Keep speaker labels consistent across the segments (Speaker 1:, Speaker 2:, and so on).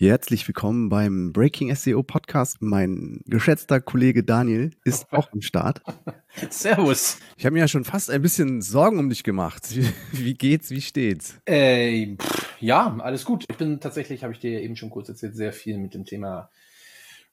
Speaker 1: Herzlich willkommen beim Breaking SEO Podcast. Mein geschätzter Kollege Daniel ist auch am Start.
Speaker 2: Servus.
Speaker 1: Ich habe mir ja schon fast ein bisschen Sorgen um dich gemacht. Wie, geht's, wie steht's?
Speaker 2: Äh, pff, ja, alles gut. Ich bin tatsächlich, habe ich dir eben schon kurz erzählt, sehr viel mit dem Thema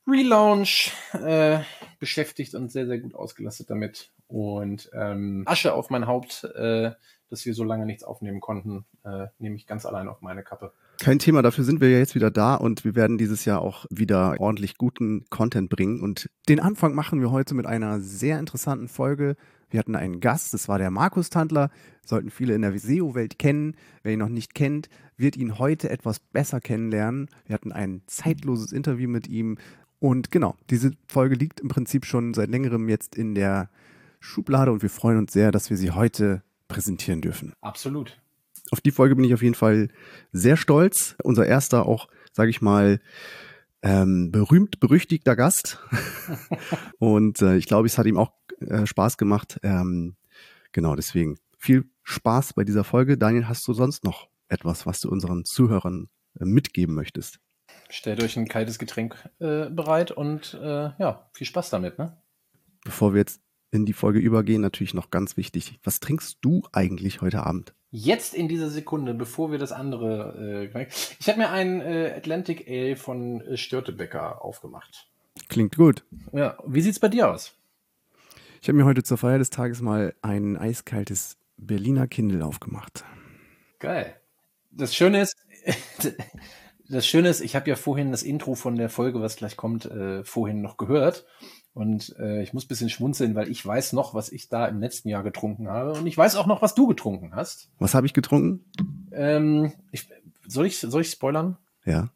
Speaker 2: Relaunch äh, beschäftigt und sehr, sehr gut ausgelastet damit. Und ähm, Asche auf mein Haupt, äh, dass wir so lange nichts aufnehmen konnten, äh, nehme ich ganz allein auf meine Kappe.
Speaker 1: Kein Thema, dafür sind wir ja jetzt wieder da und wir werden dieses Jahr auch wieder ordentlich guten Content bringen. Und den Anfang machen wir heute mit einer sehr interessanten Folge. Wir hatten einen Gast, das war der Markus Tandler, sollten viele in der SEO-Welt kennen. Wer ihn noch nicht kennt, wird ihn heute etwas besser kennenlernen. Wir hatten ein zeitloses Interview mit ihm. Und genau, diese Folge liegt im Prinzip schon seit längerem jetzt in der Schublade und wir freuen uns sehr, dass wir sie heute präsentieren dürfen.
Speaker 2: Absolut.
Speaker 1: Auf die Folge bin ich auf jeden Fall sehr stolz. Unser erster auch, sage ich mal, ähm, berühmt berüchtigter Gast. und äh, ich glaube, es hat ihm auch äh, Spaß gemacht. Ähm, genau, deswegen viel Spaß bei dieser Folge. Daniel, hast du sonst noch etwas, was du unseren Zuhörern äh, mitgeben möchtest?
Speaker 2: Stellt euch ein kaltes Getränk äh, bereit und äh, ja, viel Spaß damit, ne?
Speaker 1: Bevor wir jetzt in die Folge übergehen, natürlich noch ganz wichtig. Was trinkst du eigentlich heute Abend?
Speaker 2: Jetzt in dieser Sekunde, bevor wir das andere. Äh, ich habe mir einen äh, Atlantic Ale von äh, Störtebecker aufgemacht.
Speaker 1: Klingt gut.
Speaker 2: Ja, wie sieht's bei dir aus?
Speaker 1: Ich habe mir heute zur Feier des Tages mal ein eiskaltes Berliner Kindle aufgemacht.
Speaker 2: Geil. Das Schöne ist, das Schöne ist, ich habe ja vorhin das Intro von der Folge, was gleich kommt, äh, vorhin noch gehört. Und äh, ich muss bisschen schmunzeln, weil ich weiß noch, was ich da im letzten Jahr getrunken habe. Und ich weiß auch noch, was du getrunken hast.
Speaker 1: Was habe ich getrunken?
Speaker 2: Ähm, ich, soll, ich, soll ich spoilern?
Speaker 1: Ja.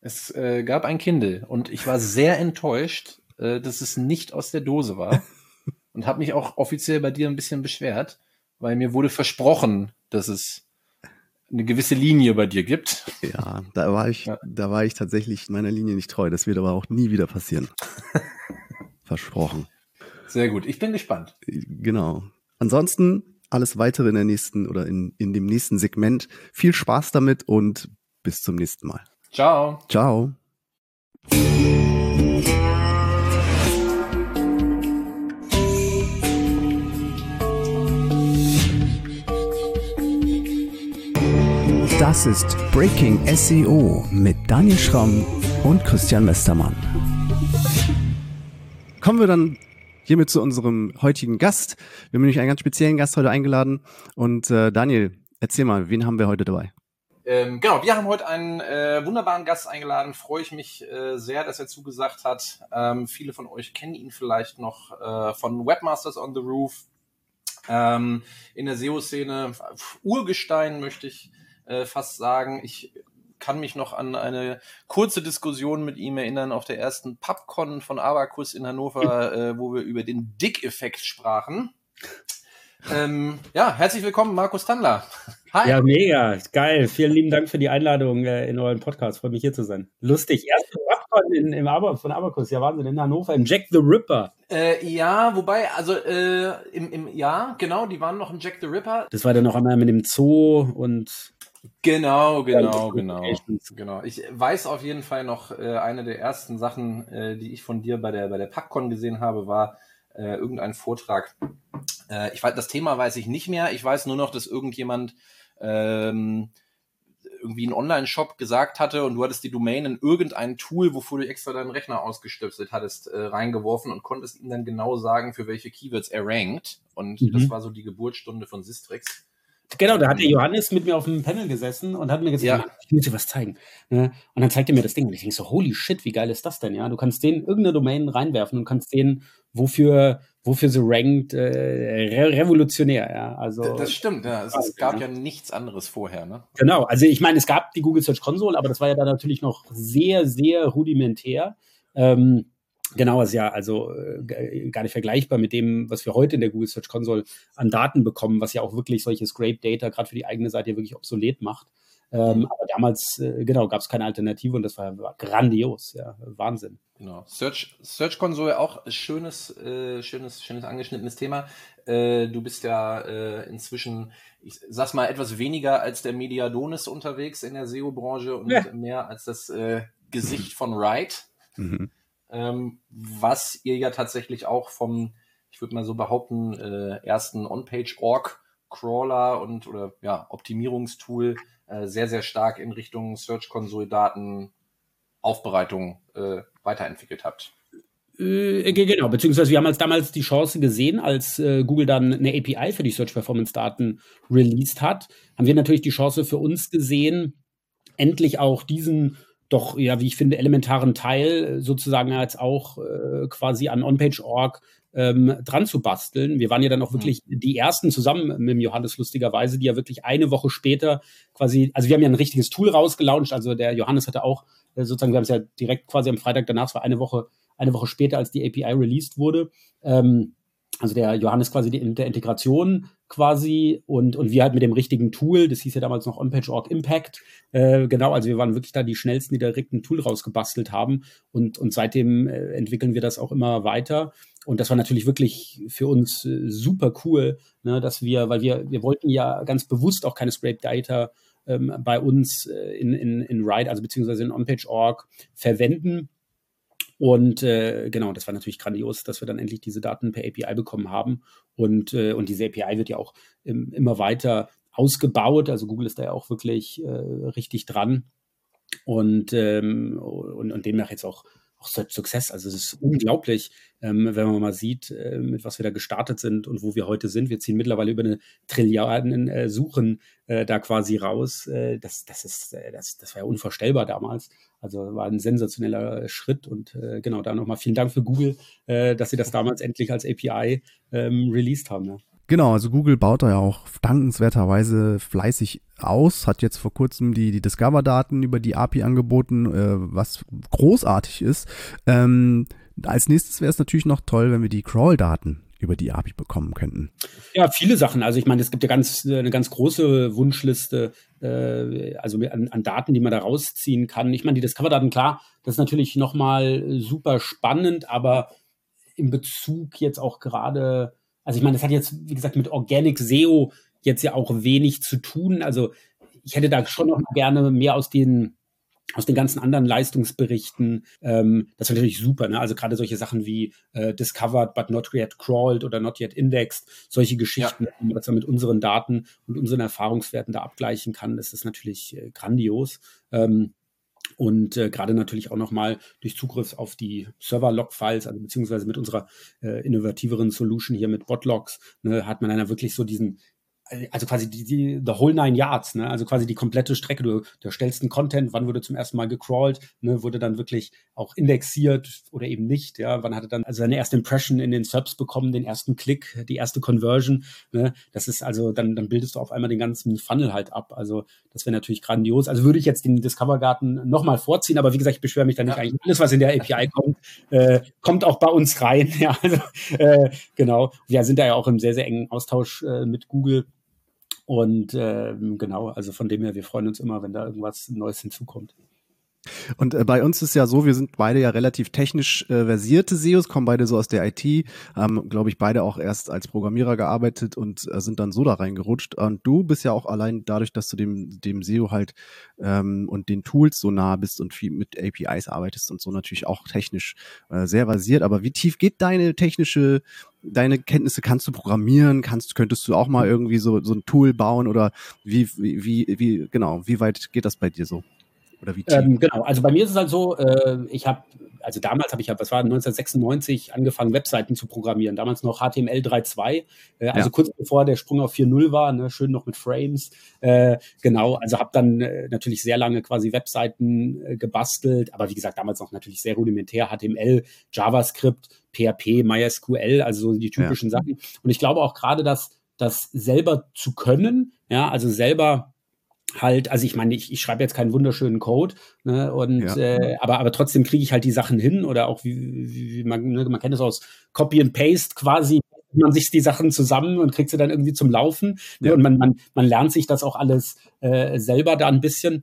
Speaker 2: Es äh, gab ein Kindle und ich war sehr enttäuscht, äh, dass es nicht aus der Dose war. und habe mich auch offiziell bei dir ein bisschen beschwert, weil mir wurde versprochen, dass es eine gewisse Linie bei dir gibt.
Speaker 1: Ja, da war ich, ja. da war ich tatsächlich meiner Linie nicht treu. Das wird aber auch nie wieder passieren. Versprochen.
Speaker 2: Sehr gut. Ich bin gespannt.
Speaker 1: Genau. Ansonsten alles weitere in der nächsten oder in, in dem nächsten Segment. Viel Spaß damit und bis zum nächsten Mal.
Speaker 2: Ciao.
Speaker 1: Ciao. Das ist Breaking SEO mit Daniel Schramm und Christian Westermann. Kommen wir dann hiermit zu unserem heutigen Gast. Wir haben nämlich einen ganz speziellen Gast heute eingeladen. Und äh, Daniel, erzähl mal, wen haben wir heute dabei?
Speaker 2: Ähm, genau, wir haben heute einen äh, wunderbaren Gast eingeladen. Freue ich mich äh, sehr, dass er zugesagt hat. Ähm, viele von euch kennen ihn vielleicht noch äh, von Webmasters on the Roof. Ähm, in der SEO-Szene Urgestein möchte ich äh, fast sagen. Ich kann mich noch an eine kurze Diskussion mit ihm erinnern auf der ersten PubCon von Abacus in Hannover, äh, wo wir über den Dick-Effekt sprachen. Ähm, ja, herzlich willkommen, Markus Tandler.
Speaker 3: Hi. Ja, mega, geil. Vielen lieben Dank für die Einladung äh, in euren Podcast. Freue mich hier zu sein. Lustig. Erste PubCon in, im Aber, von Abacus, ja Wahnsinn, in Hannover, im Jack the Ripper.
Speaker 2: Äh, ja, wobei, also äh, im, im, ja, genau, die waren noch im Jack the Ripper.
Speaker 3: Das war dann noch einmal mit dem Zoo und
Speaker 2: Genau, genau, genau. Genau. Ich weiß auf jeden Fall noch, äh, eine der ersten Sachen, äh, die ich von dir bei der, bei der PackCon gesehen habe, war äh, irgendein Vortrag. Äh, ich weiß, das Thema weiß ich nicht mehr. Ich weiß nur noch, dass irgendjemand ähm, irgendwie einen Online-Shop gesagt hatte und du hattest die Domain in irgendein Tool, wofür du extra deinen Rechner ausgestöpselt hattest, äh, reingeworfen und konntest ihm dann genau sagen, für welche Keywords er rankt. Und mhm. das war so die Geburtsstunde von Sistrix.
Speaker 3: Genau, da hat der Johannes mit mir auf dem Panel gesessen und hat mir gesagt, ja. ich muss dir was zeigen. Ne? Und dann zeigt er mir das Ding und ich denke so, holy shit, wie geil ist das denn? Ja, du kannst den irgendeine Domain reinwerfen und kannst den, wofür, wofür sie rankt, äh, re revolutionär. Ja, also
Speaker 2: das stimmt. Ja, es, es gab ja. ja nichts anderes vorher. Ne?
Speaker 3: Genau, also ich meine, es gab die Google Search Console, aber das war ja dann natürlich noch sehr, sehr rudimentär. Ähm, Genau, ist ja also äh, gar nicht vergleichbar mit dem, was wir heute in der Google Search Console an Daten bekommen, was ja auch wirklich solche Scrape Data gerade für die eigene Seite wirklich obsolet macht. Ähm, aber damals, äh, genau, gab es keine Alternative und das war, war grandios, ja, Wahnsinn.
Speaker 2: Genau. Search, Search Console auch schönes, äh, schönes, schönes angeschnittenes Thema. Äh, du bist ja äh, inzwischen, ich sag's mal, etwas weniger als der Mediadonis unterwegs in der SEO-Branche und ja. mehr als das äh, Gesicht von Wright. Mhm. Ähm, was ihr ja tatsächlich auch vom, ich würde mal so behaupten, äh, ersten On-Page-Org-Crawler und oder ja, Optimierungstool äh, sehr, sehr stark in Richtung Search Console Daten Aufbereitung äh, weiterentwickelt habt.
Speaker 3: Äh, genau, beziehungsweise wir haben als damals die Chance gesehen, als äh, Google dann eine API für die Search Performance Daten released hat, haben wir natürlich die Chance für uns gesehen, endlich auch diesen doch, ja, wie ich finde, elementaren Teil sozusagen als auch äh, quasi an OnPage.org ähm, dran zu basteln. Wir waren ja dann auch wirklich mhm. die ersten zusammen mit dem Johannes lustigerweise, die ja wirklich eine Woche später quasi, also wir haben ja ein richtiges Tool rausgelauncht, also der Johannes hatte auch äh, sozusagen, wir haben es ja direkt quasi am Freitag danach, es war eine Woche, eine Woche später, als die API released wurde. Ähm, also der Johannes quasi die, der Integration quasi und, und wir halt mit dem richtigen Tool, das hieß ja damals noch OnPage.org Impact, äh, genau, also wir waren wirklich da die schnellsten, die direkt ein Tool rausgebastelt haben und, und seitdem äh, entwickeln wir das auch immer weiter. Und das war natürlich wirklich für uns äh, super cool, ne, dass wir, weil wir, wir wollten ja ganz bewusst auch keine Scrape Data ähm, bei uns äh, in, in, in Ride, also beziehungsweise in OnPage.org verwenden und äh, genau, das war natürlich grandios, dass wir dann endlich diese Daten per API bekommen haben. Und, äh, und diese API wird ja auch im, immer weiter ausgebaut. Also Google ist da ja auch wirklich äh, richtig dran. Und, ähm, und, und demnach jetzt auch auch Success. Also es ist unglaublich, ähm, wenn man mal sieht, äh, mit was wir da gestartet sind und wo wir heute sind. Wir ziehen mittlerweile über eine Trilliarden äh, Suchen äh, da quasi raus. Äh, das, das ist, äh, das, das war ja unvorstellbar damals. Also war ein sensationeller Schritt und äh, genau da nochmal vielen Dank für Google, dass sie das damals endlich als API ähm, released haben. Ja.
Speaker 1: Genau, also Google baut da ja auch dankenswerterweise fleißig aus, hat jetzt vor kurzem die, die Discover-Daten über die API angeboten, äh, was großartig ist. Ähm, als nächstes wäre es natürlich noch toll, wenn wir die Crawl-Daten über die API bekommen könnten.
Speaker 3: Ja, viele Sachen. Also ich meine, es gibt ja ganz eine ganz große Wunschliste, äh, also an, an, Daten, die man da rausziehen kann. Ich meine, die Discover-Daten, klar, das ist natürlich nochmal super spannend, aber in Bezug jetzt auch gerade also ich meine, das hat jetzt, wie gesagt, mit Organic SEO jetzt ja auch wenig zu tun. Also ich hätte da schon noch gerne mehr aus den aus den ganzen anderen Leistungsberichten. Ähm, das wäre natürlich super. Ne? Also gerade solche Sachen wie äh, discovered but not yet crawled oder not yet indexed, solche Geschichten, ja. man das dann mit unseren Daten und unseren Erfahrungswerten da abgleichen kann, das ist natürlich äh, grandios. Ähm, und äh, gerade natürlich auch nochmal durch Zugriff auf die Server-Log-Files, also beziehungsweise mit unserer äh, innovativeren Solution hier mit Botlogs, ne, hat man dann wirklich so diesen also quasi die, die the whole nine yards, ne? Also quasi die komplette Strecke. Du, du erstellst einen Content, wann wurde zum ersten Mal gecrawlt, ne? Wurde dann wirklich auch indexiert oder eben nicht, ja? Wann hatte dann also seine erste Impression in den Subs bekommen, den ersten Klick, die erste Conversion, ne? Das ist also dann dann bildest du auf einmal den ganzen Funnel halt ab. Also das wäre natürlich grandios. Also würde ich jetzt den Discover Garten nochmal vorziehen, aber wie gesagt, ich beschwere mich da nicht ja. eigentlich. Alles, was in der API kommt, äh, kommt auch bei uns rein. Ja, also, äh, genau. Wir sind da ja auch im sehr sehr engen Austausch äh, mit Google und ähm, genau, also von dem her, wir freuen uns immer, wenn da irgendwas Neues hinzukommt.
Speaker 1: Und äh, bei uns ist ja so, wir sind beide ja relativ technisch äh, versierte SEOs, kommen beide so aus der IT, haben, glaube ich, beide auch erst als Programmierer gearbeitet und äh, sind dann so da reingerutscht. Und du bist ja auch allein dadurch, dass du dem, dem SEO halt ähm, und den Tools so nah bist und viel mit APIs arbeitest und so natürlich auch technisch äh, sehr versiert. Aber wie tief geht deine technische deine Kenntnisse kannst du programmieren, kannst, könntest du auch mal irgendwie so, so ein Tool bauen oder wie, wie, wie, wie genau, wie weit geht das bei dir so?
Speaker 3: Oder wie ähm, genau, also bei mir ist es halt so, äh, ich habe, also damals habe ich ja, was war 1996, angefangen, Webseiten zu programmieren. Damals noch HTML 3.2, äh, also ja. kurz bevor der Sprung auf 4.0 war, ne, schön noch mit Frames. Äh, genau, also habe dann äh, natürlich sehr lange quasi Webseiten äh, gebastelt, aber wie gesagt, damals noch natürlich sehr rudimentär, HTML, JavaScript, PHP, MySQL, also so die typischen ja. Sachen. Und ich glaube auch gerade, dass das selber zu können, ja, also selber halt, also ich meine, ich, ich schreibe jetzt keinen wunderschönen Code, ne, und ja. äh, aber, aber trotzdem kriege ich halt die Sachen hin oder auch wie, wie, wie man, ne, man kennt es aus Copy and Paste quasi man sich die Sachen zusammen und kriegt sie dann irgendwie zum Laufen. Ne? Ja. Und man, man, man lernt sich das auch alles äh, selber da ein bisschen.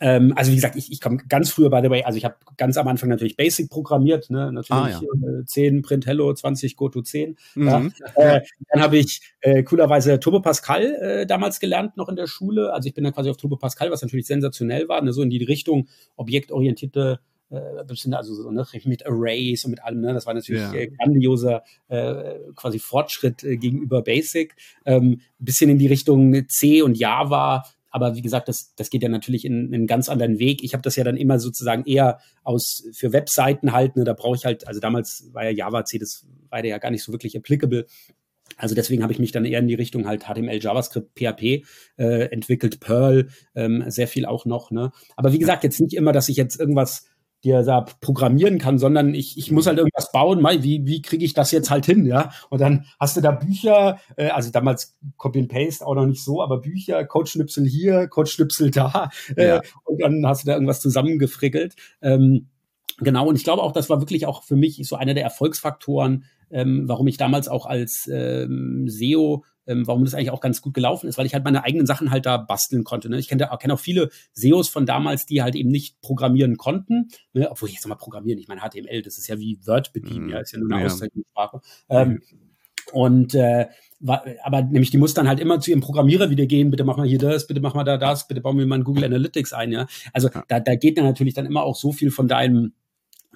Speaker 3: Ähm, also wie gesagt, ich, ich komme ganz früher, by the way, also ich habe ganz am Anfang natürlich Basic programmiert, ne? natürlich ah, ja. äh, 10 Print Hello, 20 Go to 10. Mhm. Ja. Äh, dann habe ich äh, coolerweise Turbo Pascal äh, damals gelernt, noch in der Schule. Also ich bin dann quasi auf Turbo Pascal, was natürlich sensationell war, ne? so in die Richtung objektorientierte äh, bisschen, also so, ne, mit Arrays und mit allem, ne, das war natürlich ja. äh, grandioser äh, quasi Fortschritt äh, gegenüber Basic. Ähm, bisschen in die Richtung C und Java, aber wie gesagt, das, das geht ja natürlich in, in einen ganz anderen Weg. Ich habe das ja dann immer sozusagen eher aus für Webseiten halt. Ne, da brauche ich halt, also damals war ja Java C, das war ja gar nicht so wirklich applicable. Also deswegen habe ich mich dann eher in die Richtung halt HTML, JavaScript, PHP äh, entwickelt, Perl, ähm, sehr viel auch noch. Ne? Aber wie gesagt, jetzt nicht immer, dass ich jetzt irgendwas dir da programmieren kann, sondern ich, ich muss halt irgendwas bauen, mal, wie, wie kriege ich das jetzt halt hin, ja? Und dann hast du da Bücher, äh, also damals Copy and Paste auch noch nicht so, aber Bücher, Codeschnipsel hier, Codeschnipsel da, äh, ja. und dann hast du da irgendwas zusammengefrickelt. Ähm, genau, und ich glaube auch, das war wirklich auch für mich so einer der Erfolgsfaktoren, ähm, warum ich damals auch als ähm, SEO ähm, warum das eigentlich auch ganz gut gelaufen ist, weil ich halt meine eigenen Sachen halt da basteln konnte. Ne? Ich kenne kenn auch viele SEOs von damals, die halt eben nicht programmieren konnten, ne? obwohl ich jetzt mal programmieren, ich meine HTML, das ist ja wie Word bedienen, mhm. ja, ist ja nur eine ja. Auszeichnungssprache. Ähm, und äh, aber nämlich die muss dann halt immer zu ihrem Programmierer wieder gehen, bitte mach mal hier das, bitte mach mal da das, bitte bauen wir mal ein Google Analytics ein, ja. Also ja. da, da geht dann natürlich dann immer auch so viel von deinem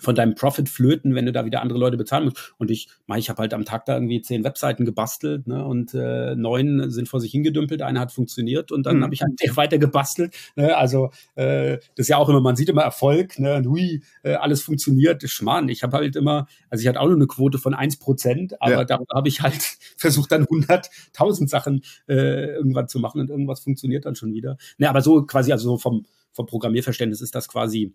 Speaker 3: von deinem Profit flöten, wenn du da wieder andere Leute bezahlen musst. Und ich, ich habe halt am Tag da irgendwie zehn Webseiten gebastelt ne, und äh, neun sind vor sich hingedümpelt, eine hat funktioniert und dann mhm. habe ich halt weiter gebastelt. Ne, also äh, das ist ja auch immer, man sieht immer Erfolg, ne, und hui, äh, alles funktioniert. Schmarrn, ich habe halt immer, also ich hatte auch nur eine Quote von eins Prozent, aber ja. da habe ich halt versucht dann hunderttausend Sachen äh, irgendwann zu machen und irgendwas funktioniert dann schon wieder. Ne, aber so quasi, also so vom, vom Programmierverständnis ist das quasi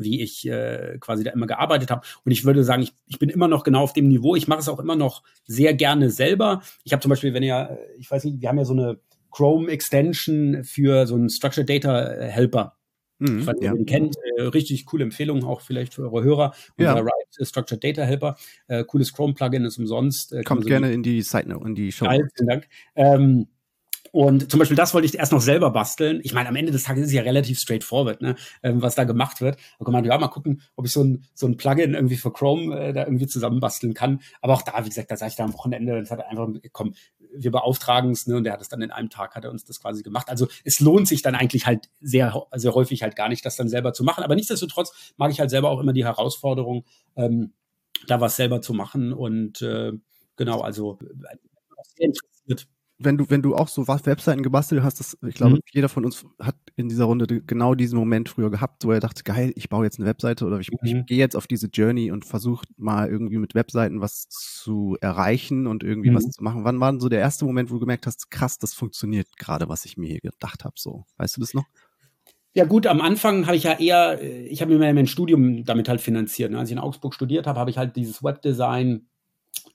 Speaker 3: wie ich äh, quasi da immer gearbeitet habe. Und ich würde sagen, ich, ich bin immer noch genau auf dem Niveau. Ich mache es auch immer noch sehr gerne selber. Ich habe zum Beispiel, wenn ihr, ich weiß nicht, wir haben ja so eine Chrome Extension für so einen Structured Data Helper. Mhm, Falls ihr den kennt, äh, richtig coole Empfehlung auch vielleicht für eure Hörer.
Speaker 1: Ja.
Speaker 3: Unser Write Structured Data Helper, äh, cooles Chrome-Plugin ist umsonst.
Speaker 1: Äh, Kommt gerne in die Site, in die Show.
Speaker 3: Vielen Dank. Ähm, und zum Beispiel das wollte ich erst noch selber basteln. Ich meine, am Ende des Tages ist es ja relativ straightforward, ne, ähm, was da gemacht wird. Da kann man ja mal gucken, ob ich so ein, so ein Plugin irgendwie für Chrome äh, da irgendwie zusammenbasteln kann. Aber auch da, wie gesagt, da sage ich da am Wochenende, das hat er einfach, komm, wir beauftragen es, ne, und der hat es dann in einem Tag, hat er uns das quasi gemacht. Also es lohnt sich dann eigentlich halt sehr, sehr häufig halt gar nicht, das dann selber zu machen. Aber nichtsdestotrotz mag ich halt selber auch immer die Herausforderung, ähm, da was selber zu machen. Und äh, genau, also äh,
Speaker 1: wenn du, wenn du auch so Webseiten gebastelt hast, das, ich glaube, mhm. jeder von uns hat in dieser Runde genau diesen Moment früher gehabt, wo er dachte, geil, ich baue jetzt eine Webseite oder ich, mhm. ich gehe jetzt auf diese Journey und versuche mal irgendwie mit Webseiten was zu erreichen und irgendwie mhm. was zu machen. Wann war denn so der erste Moment, wo du gemerkt hast, krass, das funktioniert gerade, was ich mir hier gedacht habe, so? Weißt du das noch?
Speaker 3: Ja gut, am Anfang habe ich ja eher, ich habe mir mein Studium damit halt finanziert. Ne? Als ich in Augsburg studiert habe, habe ich halt dieses Webdesign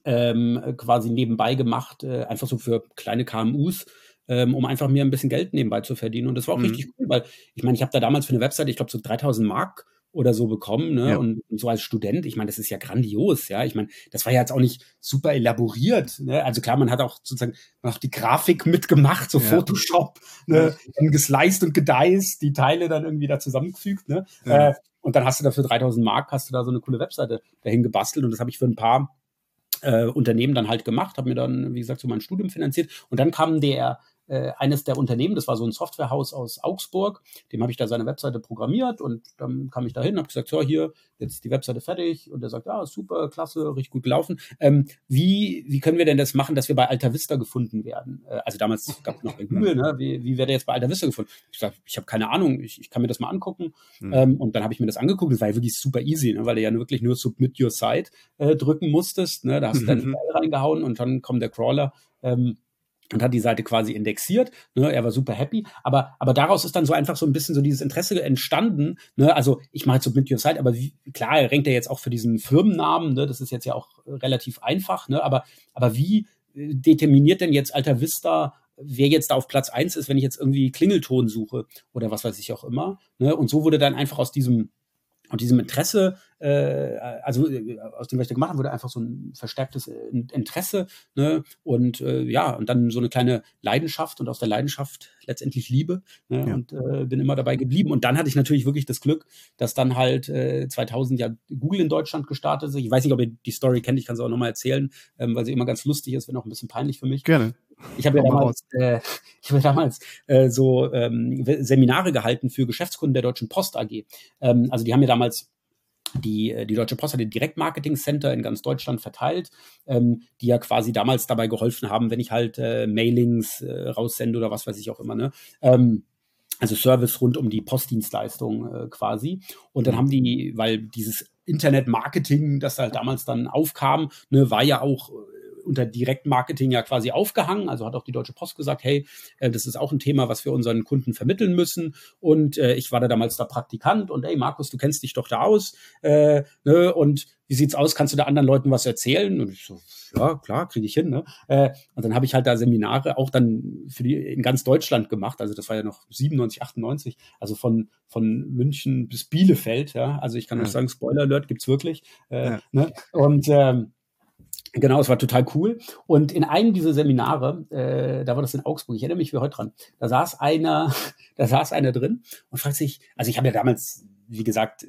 Speaker 3: ähm, quasi nebenbei gemacht, äh, einfach so für kleine KMUs, ähm, um einfach mir ein bisschen Geld nebenbei zu verdienen. Und das war auch mhm. richtig cool, weil ich meine, ich habe da damals für eine Website, ich glaube, so 3000 Mark oder so bekommen, ne? Ja. Und, und, so als Student, ich meine, das ist ja grandios, ja. Ich meine, das war ja jetzt auch nicht super elaboriert, ne? Also klar, man hat auch sozusagen noch die Grafik mitgemacht, so ja. Photoshop, ne? Dann gesliced und gediced, die Teile dann irgendwie da zusammengefügt, ne? Ja. Äh, und dann hast du dafür 3000 Mark, hast du da so eine coole Webseite dahin gebastelt und das habe ich für ein paar äh, Unternehmen dann halt gemacht, habe mir dann, wie gesagt, so mein Studium finanziert. Und dann kam der äh, eines der Unternehmen, das war so ein Softwarehaus aus Augsburg, dem habe ich da seine Webseite programmiert und dann kam ich da hin, habe gesagt, so hier, jetzt ist die Webseite fertig und er sagt, ja, super, klasse, richtig gut gelaufen. Ähm, wie, wie können wir denn das machen, dass wir bei Alta Vista gefunden werden? Äh, also damals gab es noch Google, ne? wie, wie werde jetzt bei Alta Vista gefunden? Ich sage, ich habe keine Ahnung, ich, ich kann mir das mal angucken. Mhm. Ähm, und dann habe ich mir das angeguckt, das war ja wirklich super easy, ne? weil du ja wirklich nur Submit Your Site äh, drücken musstest. Ne? Da hast du dann mhm. reingehauen und dann kommt der Crawler. Ähm, und hat die Seite quasi indexiert. Ne, er war super happy. Aber, aber daraus ist dann so einfach so ein bisschen so dieses Interesse entstanden. Ne, also ich mache jetzt so mit Your Site, aber wie, klar, er renkt ja jetzt auch für diesen Firmennamen. Ne, das ist jetzt ja auch relativ einfach. Ne, aber, aber wie äh, determiniert denn jetzt Alta Vista wer jetzt da auf Platz eins ist, wenn ich jetzt irgendwie Klingelton suche oder was weiß ich auch immer. Ne? Und so wurde dann einfach aus diesem, aus diesem Interesse äh, also äh, aus dem, was ich da gemacht habe, wurde einfach so ein verstärktes äh, Interesse ne? und äh, ja, und dann so eine kleine Leidenschaft und aus der Leidenschaft letztendlich Liebe ne? ja. und äh, bin immer dabei geblieben. Und dann hatte ich natürlich wirklich das Glück, dass dann halt äh, 2000 ja Google in Deutschland gestartet ist. Ich weiß nicht, ob ihr die Story kennt, ich kann es auch nochmal erzählen, ähm, weil sie immer ganz lustig ist, wenn auch ein bisschen peinlich für mich.
Speaker 1: Gerne.
Speaker 3: Ich habe ja damals, äh, ich hab damals äh, so ähm, Seminare gehalten für Geschäftskunden der Deutschen Post AG. Ähm, also die haben mir damals die, äh, die Deutsche Post hat ein Direktmarketing-Center in ganz Deutschland verteilt, ähm, die ja quasi damals dabei geholfen haben, wenn ich halt äh, Mailings äh, raussende oder was weiß ich auch immer. Ne? Ähm, also Service rund um die Postdienstleistung äh, quasi. Und dann haben die, weil dieses Internet-Marketing, das halt damals dann aufkam, ne, war ja auch äh, unter Direktmarketing ja quasi aufgehangen. Also hat auch die Deutsche Post gesagt, hey, äh, das ist auch ein Thema, was wir unseren Kunden vermitteln müssen. Und äh, ich war da damals der Praktikant und hey, Markus, du kennst dich doch da aus. Äh, ne? Und wie sieht's aus? Kannst du da anderen Leuten was erzählen? Und ich so, ja, klar, kriege ich hin. Ne? Äh, und dann habe ich halt da Seminare auch dann für die in ganz Deutschland gemacht. Also das war ja noch 97, 98, also von von München bis Bielefeld. Ja, also ich kann ja. euch sagen, Spoiler Alert gibt's wirklich. Äh, ja. ne? Und ähm, Genau, es war total cool. Und in einem dieser Seminare, äh, da war das in Augsburg, ich erinnere mich wie heute dran, da saß einer, da saß einer drin und fragt sich, also ich habe ja damals wie gesagt,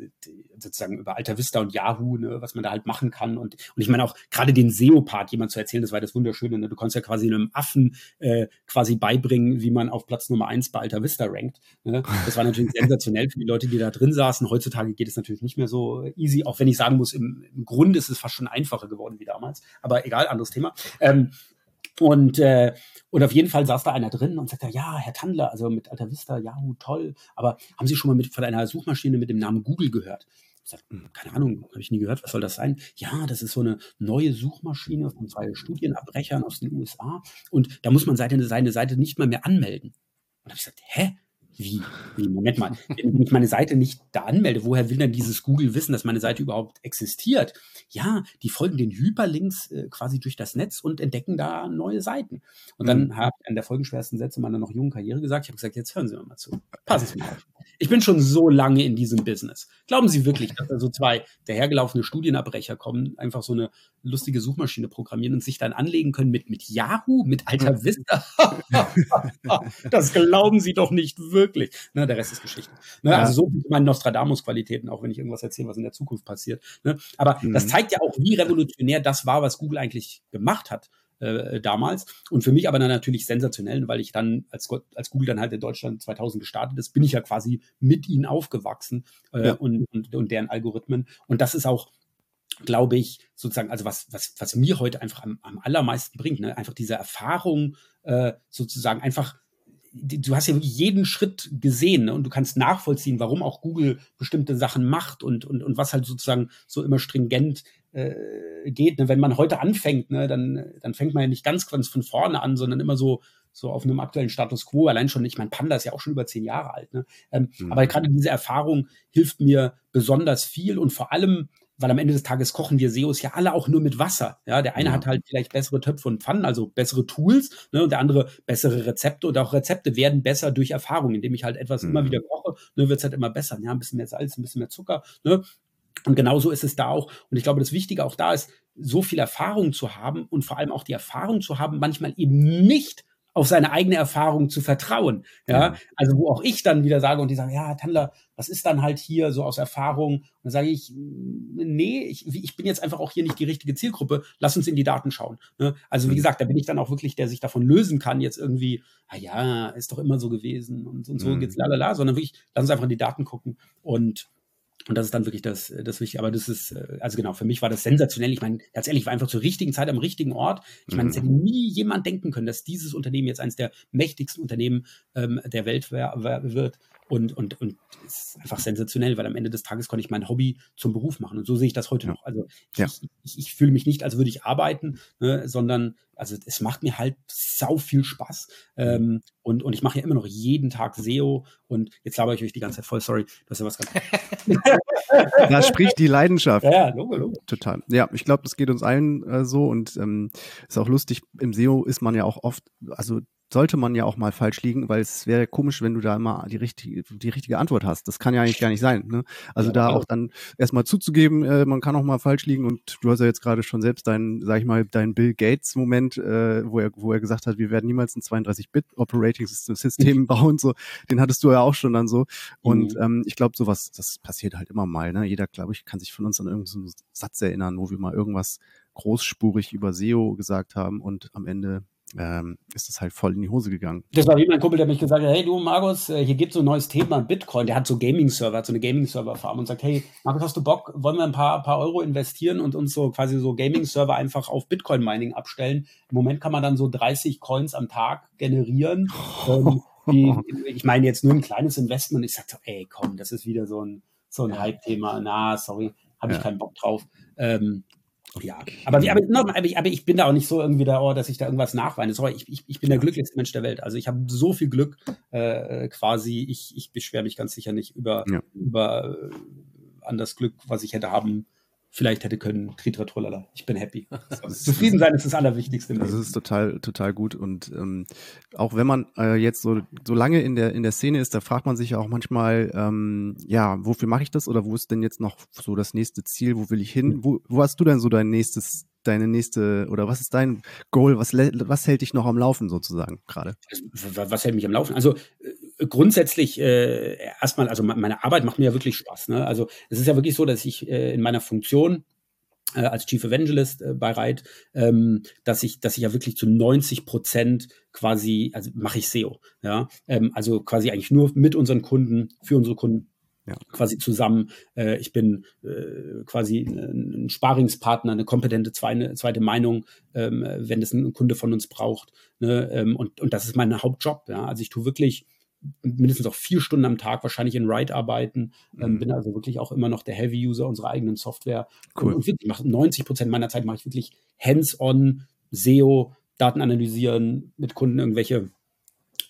Speaker 3: sozusagen über Alta Vista und Yahoo, ne, was man da halt machen kann. Und, und ich meine auch gerade den SEO-Part jemand zu erzählen, das war das Wunderschöne. Ne? Du konntest ja quasi einem Affen äh, quasi beibringen, wie man auf Platz Nummer eins bei Alta Vista rankt. Ne? Das war natürlich sensationell für die Leute, die da drin saßen. Heutzutage geht es natürlich nicht mehr so easy, auch wenn ich sagen muss, im, im Grunde ist es fast schon einfacher geworden wie damals. Aber egal, anderes Thema. Ähm, und, äh, und auf jeden Fall saß da einer drin und sagte, ja, Herr Tandler, also mit Alta Vista, Yahoo, toll, aber haben Sie schon mal mit, von einer Suchmaschine mit dem Namen Google gehört? Ich sag, hm, keine Ahnung, habe ich nie gehört, was soll das sein? Ja, das ist so eine neue Suchmaschine von zwei Studienabbrechern aus den USA und da muss man seine, seine Seite nicht mal mehr anmelden. Und habe ich gesagt, hä? Wie? Wie? Moment mal. Wenn ich meine Seite nicht da anmelde, woher will denn dieses Google wissen, dass meine Seite überhaupt existiert? Ja, die folgen den Hyperlinks äh, quasi durch das Netz und entdecken da neue Seiten. Und dann mhm. habe ich an der folgenschwersten Sätze meiner noch jungen Karriere gesagt, ich habe gesagt, jetzt hören Sie mal zu. Passen Sie mal auf. Ich bin schon so lange in diesem Business. Glauben Sie wirklich, dass da so zwei dahergelaufene Studienabbrecher kommen, einfach so eine lustige Suchmaschine programmieren und sich dann anlegen können mit, mit Yahoo, mit Alter Vista? das glauben Sie doch nicht wirklich. Ne, der Rest ist Geschichte. Ne, ja. Also so meine Nostradamus-Qualitäten, auch wenn ich irgendwas erzähle, was in der Zukunft passiert. Ne? Aber mhm. das zeigt ja auch, wie revolutionär das war, was Google eigentlich gemacht hat äh, damals. Und für mich aber dann natürlich sensationell, weil ich dann, als, als Google dann halt in Deutschland 2000 gestartet ist, bin ich ja quasi mit ihnen aufgewachsen äh, ja. und, und, und deren Algorithmen. Und das ist auch glaube ich, sozusagen, also was, was, was mir heute einfach am, am allermeisten bringt, ne? einfach diese Erfahrung, äh, sozusagen einfach du hast ja wirklich jeden Schritt gesehen ne? und du kannst nachvollziehen, warum auch Google bestimmte Sachen macht und, und, und was halt sozusagen so immer stringent äh, geht. Ne? Wenn man heute anfängt, ne, dann, dann fängt man ja nicht ganz, ganz von vorne an, sondern immer so, so auf einem aktuellen Status quo. Allein schon, ich mein Panda ist ja auch schon über zehn Jahre alt. Ne? Ähm, mhm. Aber gerade diese Erfahrung hilft mir besonders viel und vor allem weil am Ende des Tages kochen wir SEOs ja alle auch nur mit Wasser. Ja, der eine ja. hat halt vielleicht bessere Töpfe und Pfannen, also bessere Tools, ne, und der andere bessere Rezepte und auch Rezepte werden besser durch Erfahrung, indem ich halt etwas mhm. immer wieder koche, ne, wird es halt immer besser. Ja, ein bisschen mehr Salz, ein bisschen mehr Zucker, ne, und genauso ist es da auch. Und ich glaube, das Wichtige auch da ist, so viel Erfahrung zu haben und vor allem auch die Erfahrung zu haben, manchmal eben nicht auf seine eigene Erfahrung zu vertrauen. Ja, mhm. also wo auch ich dann wieder sage und die sagen, ja, Tandler, was ist dann halt hier so aus Erfahrung? Und dann sage ich, nee, ich, ich bin jetzt einfach auch hier nicht die richtige Zielgruppe. Lass uns in die Daten schauen. Ne? Also wie mhm. gesagt, da bin ich dann auch wirklich, der sich davon lösen kann, jetzt irgendwie, ah ja, ist doch immer so gewesen und, und so mhm. geht's lalala, sondern wirklich, lass uns einfach in die Daten gucken und und das ist dann wirklich das, das Wichtige. Aber das ist, äh, also genau, für mich war das sensationell. Ich meine, ganz ehrlich, ich war einfach zur richtigen Zeit am richtigen Ort. Ich meine, es hätte mhm. nie jemand denken können, dass dieses Unternehmen jetzt eines der mächtigsten Unternehmen ähm, der Welt wird. Und, und, und es ist einfach sensationell, weil am Ende des Tages konnte ich mein Hobby zum Beruf machen. Und so sehe ich das heute ja. noch. Also ich, ja. ich, ich, ich, fühle mich nicht, als würde ich arbeiten, ne, sondern also es macht mir halt sau viel Spaß. Ähm, und, und ich mache ja immer noch jeden Tag SEO und jetzt laber ich euch die ganze Zeit voll, sorry, das ist ja was ganz.
Speaker 1: da spricht die Leidenschaft. Ja, logo, logo. Total. Ja, ich glaube, das geht uns allen äh, so und ähm, ist auch lustig. Im SEO ist man ja auch oft, also sollte man ja auch mal falsch liegen, weil es wäre komisch, wenn du da immer die richtige, die richtige Antwort hast. Das kann ja eigentlich gar nicht sein. Ne? Also ja, da auch dann erstmal zuzugeben, äh, man kann auch mal falsch liegen und du hast ja jetzt gerade schon selbst deinen, sag ich mal, deinen Bill Gates Moment, äh, wo er, wo er gesagt hat, wir werden niemals ein 32-Bit Operating System bauen, so, den hattest du ja auch schon dann so. Und mhm. ähm, ich glaube, sowas, das passiert halt immer mal. Ne? Jeder, glaube ich, kann sich von uns an irgendeinen Satz erinnern, wo wir mal irgendwas großspurig über SEO gesagt haben und am Ende ähm, ist es halt voll in die Hose gegangen.
Speaker 3: Das war wie mein Kumpel, der mich gesagt hat, hey du Markus, äh, hier gibt es so ein neues Thema, Bitcoin. Der hat so Gaming-Server, hat so eine Gaming-Server-Farm und sagt, hey Markus, hast du Bock, wollen wir ein paar, paar Euro investieren und uns so quasi so Gaming-Server einfach auf Bitcoin-Mining abstellen? Im Moment kann man dann so 30 Coins am Tag generieren. ähm, die, ich meine jetzt nur ein kleines Investment. Ich sagte, ey komm, das ist wieder so ein, so ein Hype-Thema. Na, sorry, habe ich ja. keinen Bock drauf. Ähm, ja, aber, aber, aber, ich, aber ich bin da auch nicht so irgendwie da, oh, dass ich da irgendwas nachweine. Sorry, ich, ich, ich bin der glücklichste Mensch der Welt. Also ich habe so viel Glück äh, quasi. Ich, ich beschwere mich ganz sicher nicht über, ja. über äh, an das Glück, was ich hätte haben vielleicht hätte können. Tritratrolala. Ich bin happy. Zufrieden sein ist das Allerwichtigste.
Speaker 1: Das ist total, total gut. Und ähm, auch wenn man äh, jetzt so, so lange in der, in der Szene ist, da fragt man sich ja auch manchmal, ähm, ja, wofür mache ich das oder wo ist denn jetzt noch so das nächste Ziel? Wo will ich hin? Wo, wo hast du denn so dein nächstes deine nächste oder was ist dein Goal? Was, was hält dich noch am Laufen sozusagen gerade?
Speaker 3: Was hält mich am Laufen? Also äh, grundsätzlich äh, erstmal, also meine Arbeit macht mir ja wirklich Spaß. Ne? Also es ist ja wirklich so, dass ich äh, in meiner Funktion äh, als Chief Evangelist äh, bei Reit, ähm, dass ich, dass ich ja wirklich zu 90 Prozent quasi, also mache ich SEO, ja, ähm, also quasi eigentlich nur mit unseren Kunden, für unsere Kunden ja. quasi zusammen. Äh, ich bin äh, quasi ein Sparingspartner, eine kompetente zweite, zweite Meinung, ähm, wenn es ein Kunde von uns braucht. Ne? Ähm, und, und das ist mein Hauptjob. Ja? Also ich tue wirklich mindestens auch vier Stunden am Tag wahrscheinlich in Write arbeiten. Ähm, mhm. bin also wirklich auch immer noch der Heavy-User unserer eigenen Software. Cool. Und, wirklich mache 90 Prozent meiner Zeit mache ich wirklich hands-on SEO, Daten analysieren, mit Kunden irgendwelche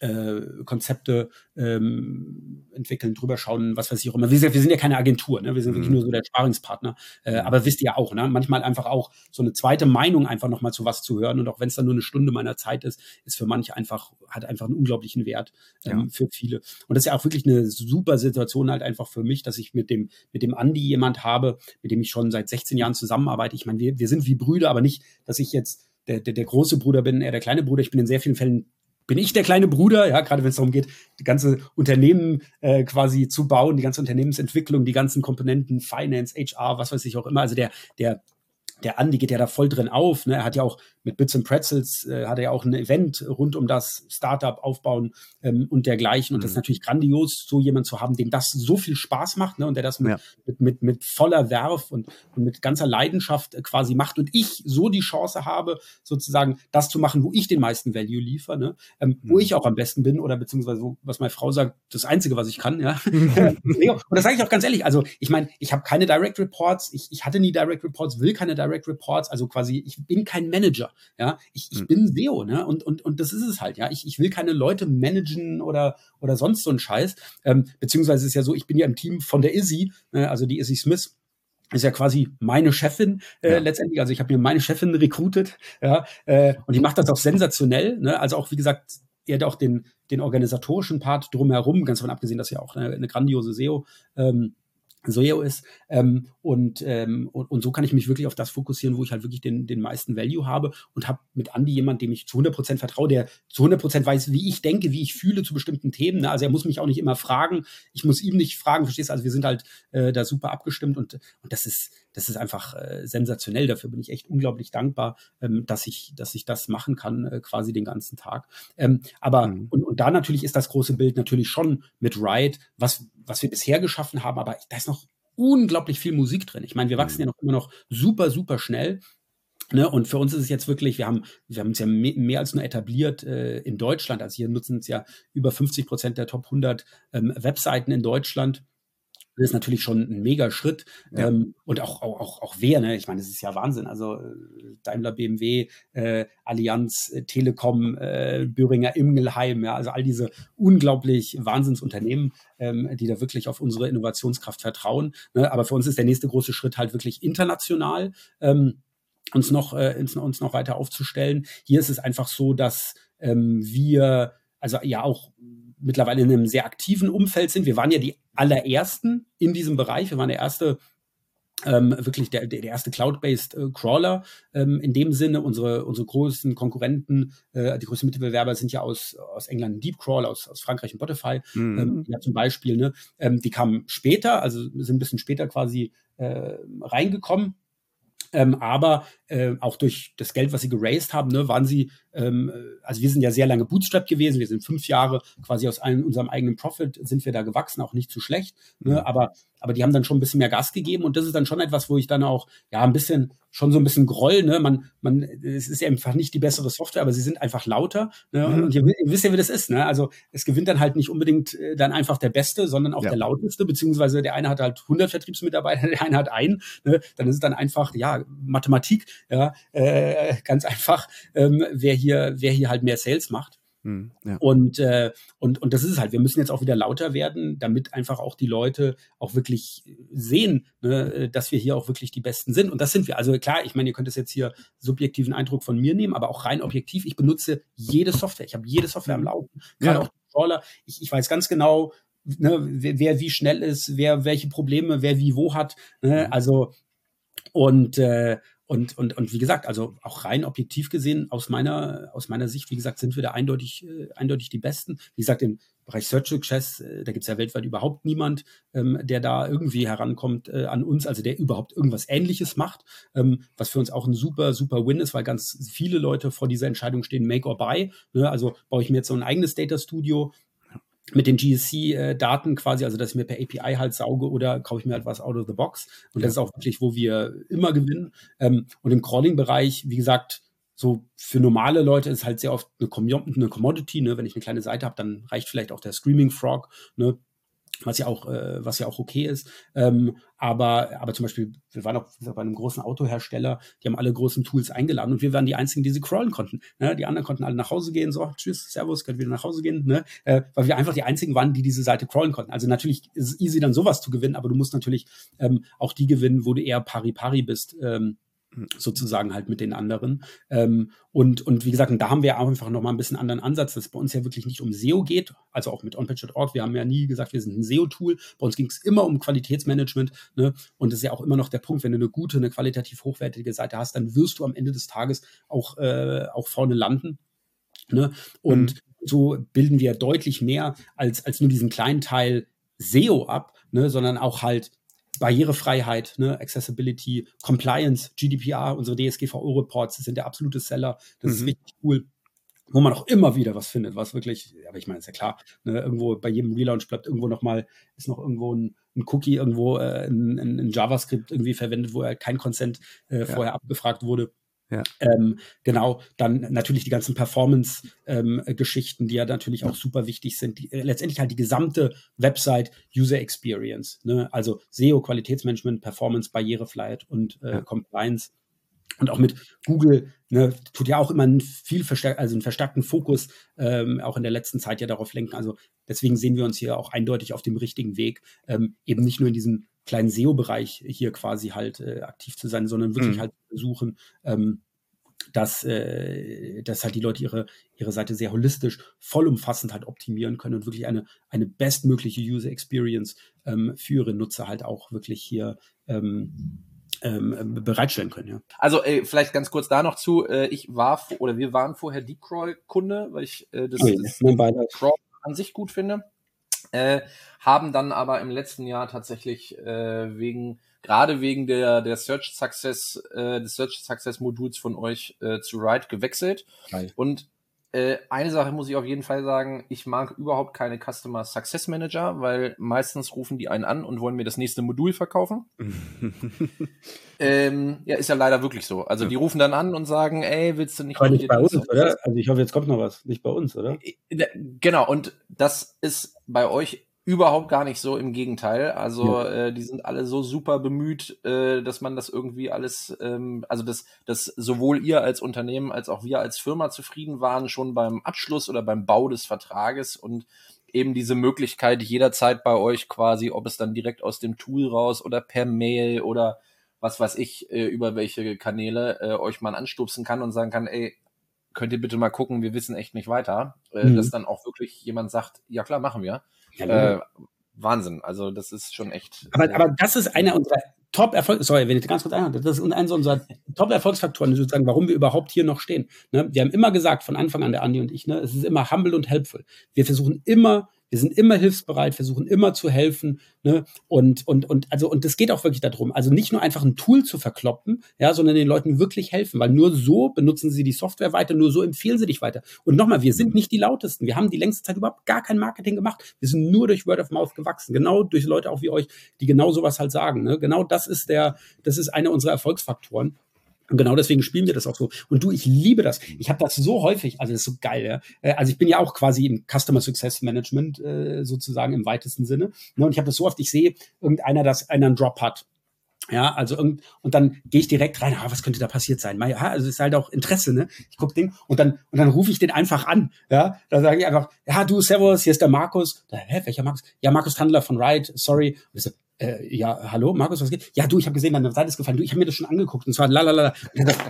Speaker 3: äh, Konzepte ähm, entwickeln, drüber schauen, was weiß ich auch immer. Wir sind, wir sind ja keine Agentur, ne? wir sind mhm. wirklich nur so der Sparingspartner. Äh, mhm. aber wisst ihr auch, ne? manchmal einfach auch so eine zweite Meinung einfach nochmal zu was zu hören und auch wenn es dann nur eine Stunde meiner Zeit ist, ist für manche einfach, hat einfach einen unglaublichen Wert ähm, ja. für viele. Und das ist ja auch wirklich eine super Situation halt einfach für mich, dass ich mit dem, mit dem Andi jemand habe, mit dem ich schon seit 16 Jahren zusammenarbeite. Ich meine, wir, wir sind wie Brüder, aber nicht, dass ich jetzt der, der, der große Bruder bin, er der kleine Bruder. Ich bin in sehr vielen Fällen bin ich der kleine Bruder, ja, gerade wenn es darum geht, die ganze Unternehmen äh, quasi zu bauen, die ganze Unternehmensentwicklung, die ganzen Komponenten, Finance, HR, was weiß ich auch immer. Also der, der der Andi geht ja da voll drin auf. Ne? Er hat ja auch mit Bits and Pretzels, äh, hat er ja auch ein Event rund um das Startup aufbauen ähm, und dergleichen. Und mhm. das ist mhm. natürlich grandios, so jemand zu haben, dem das so viel Spaß macht ne? und der das mit, ja. mit, mit, mit, voller Werf und, und mit ganzer Leidenschaft äh, quasi macht. Und ich so die Chance habe, sozusagen das zu machen, wo ich den meisten Value liefere, ne? ähm, mhm. wo ich auch am besten bin oder beziehungsweise wo, was meine Frau sagt, das Einzige, was ich kann. Ja? und das sage ich auch ganz ehrlich. Also ich meine, ich habe keine Direct Reports, ich, ich hatte nie Direct Reports, will keine Direct Direct Reports, also quasi, ich bin kein Manager, ja, ich, ich mhm. bin SEO, ne, und, und, und das ist es halt, ja, ich, ich will keine Leute managen oder, oder sonst so ein Scheiß, ähm, beziehungsweise ist ja so, ich bin ja im Team von der Izzy, äh, also die Izzy Smith, ist ja quasi meine Chefin äh, ja. letztendlich. Also ich habe mir meine Chefin rekrutet, ja, äh, und die macht das auch sensationell. Ne? Also auch wie gesagt, er hat auch den den organisatorischen Part drumherum, ganz von abgesehen, dass ja auch eine, eine grandiose SEO ähm, SEO ist. Ähm, und, ähm, und, und, so kann ich mich wirklich auf das fokussieren, wo ich halt wirklich den, den meisten Value habe und habe mit Andy jemand, dem ich zu 100% vertraue, der zu 100% weiß, wie ich denke, wie ich fühle zu bestimmten Themen. Ne? Also er muss mich auch nicht immer fragen. Ich muss ihm nicht fragen, verstehst du? Also wir sind halt äh, da super abgestimmt und, und das ist, das ist einfach äh, sensationell. Dafür bin ich echt unglaublich dankbar, ähm, dass ich, dass ich das machen kann, äh, quasi den ganzen Tag. Ähm, aber mhm. und, und da natürlich ist das große Bild natürlich schon mit Ride, was, was wir bisher geschaffen haben, aber da ist noch unglaublich viel Musik drin. Ich meine, wir wachsen mhm. ja noch immer noch super, super schnell. Ne, und für uns ist es jetzt wirklich, wir haben, wir haben uns ja mehr, mehr als nur etabliert äh, in Deutschland. Also hier nutzen es ja über 50 Prozent der Top 100 ähm, Webseiten in Deutschland. Das ist natürlich schon ein mega Schritt. Ja. Ähm, und auch, auch, auch, auch wer, ne? Ich meine, das ist ja Wahnsinn. Also äh, Daimler, BMW, äh, Allianz, äh, Telekom, äh, Böhringer Immelheim, ja, also all diese unglaublich Wahnsinnsunternehmen, ähm, die da wirklich auf unsere Innovationskraft vertrauen. Ne? Aber für uns ist der nächste große Schritt halt wirklich international. Ähm, uns noch, äh, uns noch weiter aufzustellen. Hier ist es einfach so, dass ähm, wir also ja auch mittlerweile in einem sehr aktiven Umfeld sind. Wir waren ja die allerersten in diesem Bereich. Wir waren der erste ähm, wirklich der, der erste Cloud-based äh, Crawler ähm, in dem Sinne. Unsere, unsere größten Konkurrenten, äh, die größten Mitbewerber sind ja aus, aus England Deep Crawl, aus, aus Frankreich und Spotify. Mhm. Ähm, ja, zum Beispiel, ne? Ähm, die kamen später, also sind ein bisschen später quasi äh, reingekommen. Ähm, aber äh, auch durch das Geld, was sie geraced haben, ne, waren sie, ähm, also wir sind ja sehr lange Bootstrap gewesen, wir sind fünf Jahre quasi aus einem, unserem eigenen Profit sind wir da gewachsen, auch nicht zu schlecht, ne, mhm. aber aber die haben dann schon ein bisschen mehr Gas gegeben und das ist dann schon etwas, wo ich dann auch ja ein bisschen schon so ein bisschen Groll, ne? Man, man, es ist ja einfach nicht die bessere Software, aber sie sind einfach lauter. Ne? Mhm. Und ihr, ihr, wisst ja, wie das ist, ne? Also es gewinnt dann halt nicht unbedingt äh, dann einfach der Beste, sondern auch ja. der lauteste, beziehungsweise der eine hat halt 100 Vertriebsmitarbeiter, der eine hat einen. Ne? Dann ist es dann einfach ja Mathematik, ja, äh, ganz einfach, ähm, wer hier, wer hier halt mehr Sales macht. Mhm, ja. Und, äh, und, und das ist halt, wir müssen jetzt auch wieder lauter werden, damit einfach auch die Leute auch wirklich sehen, ne, dass wir hier auch wirklich die Besten sind. Und das sind wir. Also klar, ich meine, ihr könnt es jetzt hier subjektiven Eindruck von mir nehmen, aber auch rein objektiv. Ich benutze jede Software. Ich habe jede Software am Laufen. Gerade ja. auch Controller. Ich, ich weiß ganz genau, ne, wer, wer, wie schnell ist, wer welche Probleme, wer wie wo hat. Ne? Mhm. Also und äh, und, und, und wie gesagt, also auch rein objektiv gesehen, aus meiner, aus meiner Sicht, wie gesagt, sind wir da eindeutig, äh, eindeutig die Besten. Wie gesagt, im Bereich Search Success, äh, da gibt's ja weltweit überhaupt niemand, ähm, der da irgendwie herankommt äh, an uns, also der überhaupt irgendwas ähnliches macht, ähm, was für uns auch ein super, super Win ist, weil ganz viele Leute vor dieser Entscheidung stehen, make or buy. Ne? Also baue ich mir jetzt so ein eigenes Data Studio, mit den GSC-Daten quasi, also dass ich mir per API halt sauge oder kaufe ich mir halt was out of the box. Und das ist auch wirklich, wo wir immer gewinnen. Ähm, und im Crawling-Bereich, wie gesagt, so für normale Leute ist halt sehr oft eine Commodity, ne? Wenn ich eine kleine Seite habe, dann reicht vielleicht auch der Screaming Frog, ne? Was ja auch, äh, was ja auch okay ist. Ähm, aber, aber zum Beispiel, wir waren auch bei einem großen Autohersteller, die haben alle großen Tools eingeladen und wir waren die einzigen, die sie crawlen konnten. Ne? Die anderen konnten alle nach Hause gehen, so, tschüss, servus, könnt wieder nach Hause gehen, ne? Äh, weil wir einfach die einzigen waren, die diese Seite crawlen konnten. Also natürlich ist es easy, dann sowas zu gewinnen, aber du musst natürlich ähm, auch die gewinnen, wo du eher pari-pari bist. Ähm, sozusagen halt mit den anderen. Ähm, und, und wie gesagt, und da haben wir einfach nochmal ein bisschen anderen Ansatz, dass es bei uns ja wirklich nicht um SEO geht, also auch mit OnPage.org. Wir haben ja nie gesagt, wir sind ein SEO-Tool. Bei uns ging es immer um Qualitätsmanagement. Ne? Und das ist ja auch immer noch der Punkt, wenn du eine gute, eine qualitativ hochwertige Seite hast, dann wirst du am Ende des Tages auch, äh, auch vorne landen. Ne? Und mhm. so bilden wir deutlich mehr als, als nur diesen kleinen Teil SEO ab, ne? sondern auch halt Barrierefreiheit, ne, Accessibility, Compliance, GDPR, unsere DSGVO-Reports sind der absolute Seller. Das mhm. ist richtig cool. Wo man auch immer wieder was findet, was wirklich, aber ich meine, ist ja klar, ne, irgendwo bei jedem Relaunch bleibt irgendwo nochmal, ist noch irgendwo ein, ein Cookie, irgendwo äh, ein, ein, JavaScript irgendwie verwendet, wo er kein Consent äh, ja. vorher abgefragt wurde. Ja. Ähm, genau, dann natürlich die ganzen Performance-Geschichten, ähm, die ja natürlich auch super wichtig sind. Die, äh, letztendlich halt die gesamte Website User Experience, ne? also SEO, Qualitätsmanagement, Performance, Barrierefreiheit und äh, ja. Compliance. Und auch mit Google ne, tut ja auch immer einen viel verstärkt, also einen verstärkten Fokus ähm, auch in der letzten Zeit ja darauf lenken. Also deswegen sehen wir uns hier auch eindeutig auf dem richtigen Weg, ähm, eben nicht nur in diesem kleinen SEO-Bereich hier quasi halt äh, aktiv zu sein, sondern wirklich mhm. halt versuchen, ähm, dass, äh, dass halt die Leute ihre, ihre Seite sehr holistisch, vollumfassend halt optimieren können und wirklich eine, eine bestmögliche User Experience ähm, für ihre Nutzer halt auch wirklich hier ähm, ähm, bereitstellen können. Ja.
Speaker 2: Also äh, vielleicht ganz kurz da noch zu. Äh, ich war oder wir waren vorher Deepcrawl-Kunde, weil ich äh, das, oh, das Crawl an sich gut finde. Äh, haben dann aber im letzten Jahr tatsächlich äh, wegen gerade wegen der der Search Success äh, des Search Success Moduls von euch äh, zu Ride gewechselt Geil. und äh, eine Sache muss ich auf jeden Fall sagen, ich mag überhaupt keine Customer Success Manager, weil meistens rufen die einen an und wollen mir das nächste Modul verkaufen. ähm, ja, ist ja leider wirklich so. Also die rufen dann an und sagen, ey, willst du nicht...
Speaker 3: Aber nicht bei uns, oder? Also ich hoffe, jetzt kommt noch was. Nicht bei uns, oder?
Speaker 2: Äh, genau, und das ist bei euch überhaupt gar nicht so, im Gegenteil. Also ja. äh, die sind alle so super bemüht, äh, dass man das irgendwie alles, ähm, also dass, dass sowohl ihr als Unternehmen als auch wir als Firma zufrieden waren, schon beim Abschluss oder beim Bau des Vertrages und eben diese Möglichkeit jederzeit bei euch quasi, ob es dann direkt aus dem Tool raus oder per Mail oder was weiß ich, äh, über welche Kanäle äh, euch mal anstupsen kann und sagen kann, ey, könnt ihr bitte mal gucken, wir wissen echt nicht weiter, äh, mhm. dass dann auch wirklich jemand sagt, ja klar, machen wir. Ja, äh, Wahnsinn, also das ist schon echt.
Speaker 3: Aber, aber das ist einer unserer Top-Erfolg, sorry, wenn ich ganz kurz einhalte, das ist einer unserer Top-Erfolgsfaktoren, sozusagen, warum wir überhaupt hier noch stehen. Ne? Wir haben immer gesagt, von Anfang an, der Andi und ich, ne, es ist immer humble und helpful. Wir versuchen immer wir sind immer hilfsbereit, versuchen immer zu helfen. Ne? Und, und, und, also, und das geht auch wirklich darum. Also nicht nur einfach ein Tool zu verkloppen, ja, sondern den Leuten wirklich helfen, weil nur so benutzen sie die Software weiter, nur so empfehlen sie dich weiter. Und nochmal, wir sind nicht die lautesten. Wir haben die längste Zeit überhaupt gar kein Marketing gemacht. Wir sind nur durch Word of Mouth gewachsen. Genau durch Leute auch wie euch, die genau sowas halt sagen. Ne? Genau das ist der, das ist einer unserer Erfolgsfaktoren. Und genau deswegen spielen wir das auch so. Und du, ich liebe das. Ich habe das so häufig, also das ist so geil. Ja? Äh, also ich bin ja auch quasi im Customer Success Management äh, sozusagen im weitesten Sinne. Ne? Und ich habe das so oft, ich sehe irgendeiner, dass einer einen Drop hat. Ja, also und, und dann gehe ich direkt rein, ah, was könnte da passiert sein? Ja, also es ist halt auch Interesse, ne? Ich guck Ding und dann und dann rufe ich den einfach an, ja? Da sage ich einfach, ja, du Servus, hier ist der Markus. Da, hä, welcher Markus? Ja, Markus Tandler von Ride, sorry. Und ich so, äh, ja, hallo, Markus, was geht? Ja, du, ich habe gesehen, deine Seite ist gefallen. Du, ich habe mir das schon angeguckt und zwar lalala.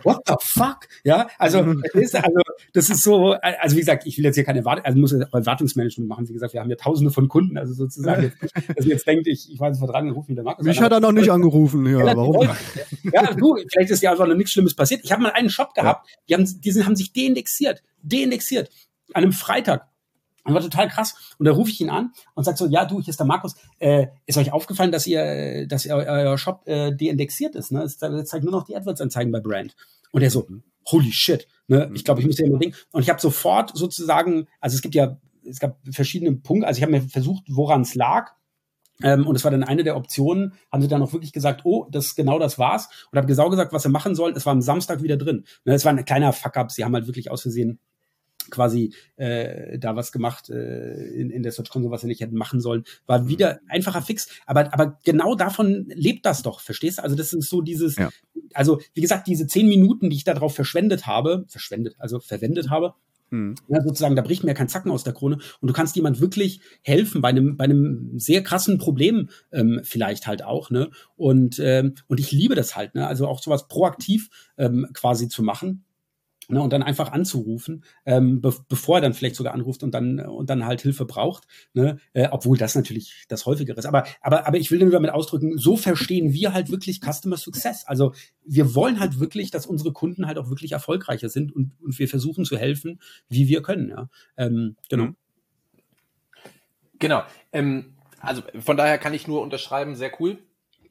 Speaker 3: What the fuck? Ja, also, ist, also das ist so, also wie gesagt, ich will jetzt hier keine Erwartung, also muss Erwartungsmanagement machen. Wie gesagt, wir haben ja tausende von Kunden, also sozusagen, jetzt, dass ihr jetzt denkt, ich, ich weiß nicht, dran, rufen der Markus.
Speaker 1: Mich an, hat er noch nicht angerufen, ja, ja warum?
Speaker 3: Ja, du, vielleicht ist ja einfach noch nichts Schlimmes passiert. Ich habe mal einen Shop gehabt, die haben, die sind, haben sich deindexiert, deindexiert an einem Freitag und war total krass. Und da rufe ich ihn an und sage so, ja, du, hier ist der Markus. Äh, ist euch aufgefallen, dass ihr, dass ihr, euer Shop äh, deindexiert ist? Ne? Es zeigt nur noch die AdWords-Anzeigen bei Brand. Und er so, holy shit. Ne? Ich glaube, ich muss ja immer denken. Und ich habe sofort sozusagen, also es gibt ja, es gab verschiedene Punkte. Also ich habe mir versucht, woran es lag. Ähm, und es war dann eine der Optionen, haben sie dann auch wirklich gesagt, oh, das genau das war's. Und habe genau gesagt, was sie machen sollen. Es war am Samstag wieder drin. Ne, es war ein kleiner Fuck-up. Sie haben halt wirklich aus Versehen quasi äh, da was gemacht äh, in, in der Search Console, was sie nicht hätten machen sollen, war mhm. wieder einfacher Fix. Aber, aber genau davon lebt das doch, verstehst du? Also das ist so dieses, ja. also wie gesagt, diese zehn Minuten, die ich darauf verschwendet habe, verschwendet, also verwendet habe, hm. Ja, sozusagen, da bricht mir kein Zacken aus der Krone und du kannst jemand wirklich helfen bei einem, bei einem sehr krassen Problem ähm, vielleicht halt auch, ne? Und, ähm, und ich liebe das halt, ne? Also auch sowas proaktiv ähm, quasi zu machen. Ne, und dann einfach anzurufen, ähm, be bevor er dann vielleicht sogar anruft und dann und dann halt Hilfe braucht, ne? äh, obwohl das natürlich das häufigere ist. Aber aber aber ich will nur damit ausdrücken, so verstehen wir halt wirklich Customer Success. Also wir wollen halt wirklich, dass unsere Kunden halt auch wirklich erfolgreicher sind und, und wir versuchen zu helfen, wie wir können. Ja, ähm, genau. Mhm.
Speaker 2: Genau. Ähm, also von daher kann ich nur unterschreiben, sehr cool.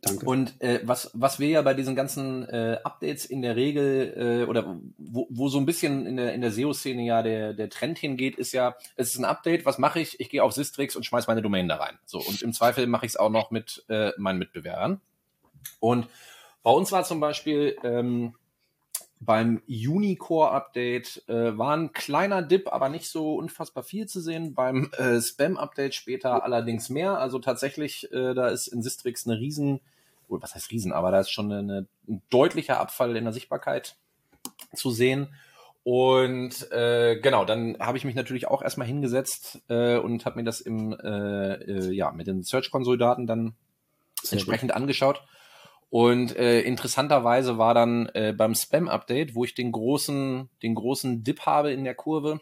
Speaker 2: Danke. Und äh, was, was wir ja bei diesen ganzen äh, Updates in der Regel äh, oder wo, wo so ein bisschen in der, in der SEO-Szene ja der, der Trend hingeht, ist ja, es ist ein Update, was mache ich? Ich gehe auf Sistrix und schmeiß meine Domain da rein. So, und im Zweifel mache ich es auch noch mit äh, meinen Mitbewerbern. Und bei uns war zum Beispiel ähm, beim Unicore-Update äh, war ein kleiner Dip, aber nicht so unfassbar viel zu sehen. Beim äh, Spam-Update später allerdings mehr. Also tatsächlich, äh, da ist in Sistrix eine riesen was heißt Riesen, aber da ist schon eine, ein deutlicher Abfall in der Sichtbarkeit zu sehen. Und äh, genau, dann habe ich mich natürlich auch erstmal hingesetzt äh, und habe mir das im äh, äh, ja mit den Search Console Daten dann Sehr entsprechend gut. angeschaut. Und äh, interessanterweise war dann äh, beim Spam Update, wo ich den großen den großen Dip habe in der Kurve,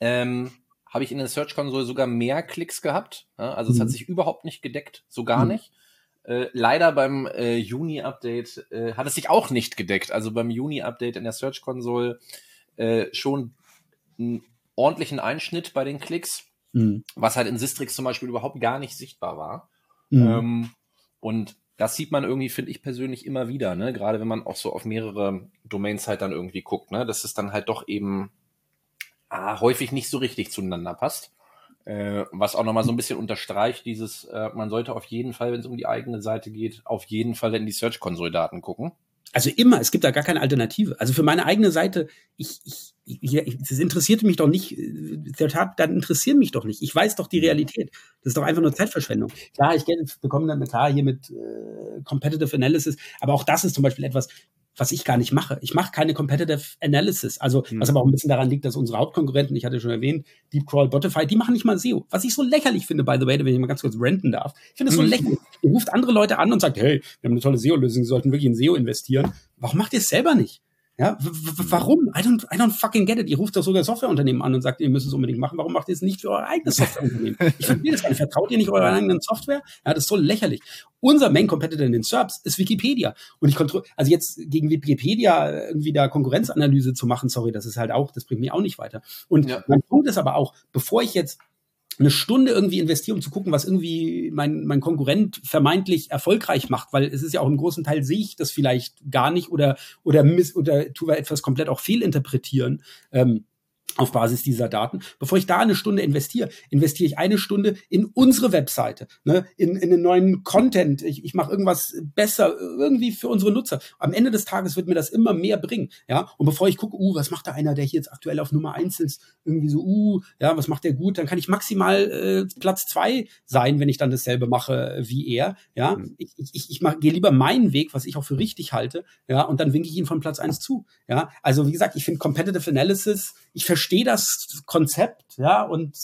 Speaker 2: ähm, habe ich in der Search Console sogar mehr Klicks gehabt. Ja? Also mhm. es hat mhm. sich überhaupt nicht gedeckt, so gar mhm. nicht. Äh, leider beim äh, Juni-Update äh, hat es sich auch nicht gedeckt. Also beim Juni-Update in der Search Console äh, schon einen ordentlichen Einschnitt bei den Klicks, mhm. was halt in Sistrix zum Beispiel überhaupt gar nicht sichtbar war. Mhm. Ähm, und das sieht man irgendwie, finde ich persönlich immer wieder, ne? Gerade wenn man auch so auf mehrere Domains halt dann irgendwie guckt, ne? Dass es dann halt doch eben ah, häufig nicht so richtig zueinander passt. Äh, was auch nochmal so ein bisschen unterstreicht, dieses, äh, man sollte auf jeden Fall, wenn es um die eigene Seite geht, auf jeden Fall in die Search-Console-Daten gucken.
Speaker 3: Also immer, es gibt da gar keine Alternative. Also für meine eigene Seite, ich, ich, ich, das interessiert mich doch nicht, der Tat, dann interessieren mich doch nicht. Ich weiß doch die Realität. Das ist doch einfach nur Zeitverschwendung. Klar, ich bekomme dann klar hier mit äh, Competitive Analysis, aber auch das ist zum Beispiel etwas, was ich gar nicht mache. Ich mache keine Competitive Analysis. Also, mhm. was aber auch ein bisschen daran liegt, dass unsere Hauptkonkurrenten, ich hatte schon erwähnt, Deepcrawl, Botify, die machen nicht mal SEO. Was ich so lächerlich finde, by the way, wenn ich mal ganz kurz renten darf. Ich finde es so mhm. lächerlich. Ihr ruft andere Leute an und sagt, hey, wir haben eine tolle SEO-Lösung, Sie sollten wirklich in SEO investieren. Warum macht ihr es selber nicht? Ja, warum? I don't, I don't fucking get it. Ihr ruft doch sogar Softwareunternehmen an und sagt, ihr müsst es unbedingt machen. Warum macht ihr es nicht für euer eigenes Softwareunternehmen? Ich verstehe das gar nicht. Vertraut ihr nicht eurer eigenen Software? Ja, das ist so lächerlich. Unser Main Competitor in den SERPs ist Wikipedia. Und ich kontrolliere, also jetzt gegen Wikipedia irgendwie da Konkurrenzanalyse zu machen, sorry, das ist halt auch, das bringt mich auch nicht weiter. Und ja. mein Punkt ist aber auch, bevor ich jetzt eine Stunde irgendwie investiere, um zu gucken, was irgendwie mein, mein Konkurrent vermeintlich erfolgreich macht, weil es ist ja auch im großen Teil sehe ich das vielleicht gar nicht oder oder miss oder tue wir etwas komplett auch fehlinterpretieren. Ähm, auf Basis dieser Daten. Bevor ich da eine Stunde investiere, investiere ich eine Stunde in unsere Webseite, ne, in, in den neuen Content. Ich, ich mache irgendwas besser irgendwie für unsere Nutzer. Am Ende des Tages wird mir das immer mehr bringen. Ja, und bevor ich gucke, uh, was macht da einer, der hier jetzt aktuell auf Nummer eins ist, irgendwie so, uh, ja, was macht der gut, dann kann ich maximal äh, Platz zwei sein, wenn ich dann dasselbe mache wie er. Ja, mhm. ich, ich, ich mach, gehe lieber meinen Weg, was ich auch für richtig halte, ja, und dann winke ich ihn von Platz eins zu. Ja, also wie gesagt, ich finde Competitive Analysis, ich verstehe verstehe das Konzept, ja, und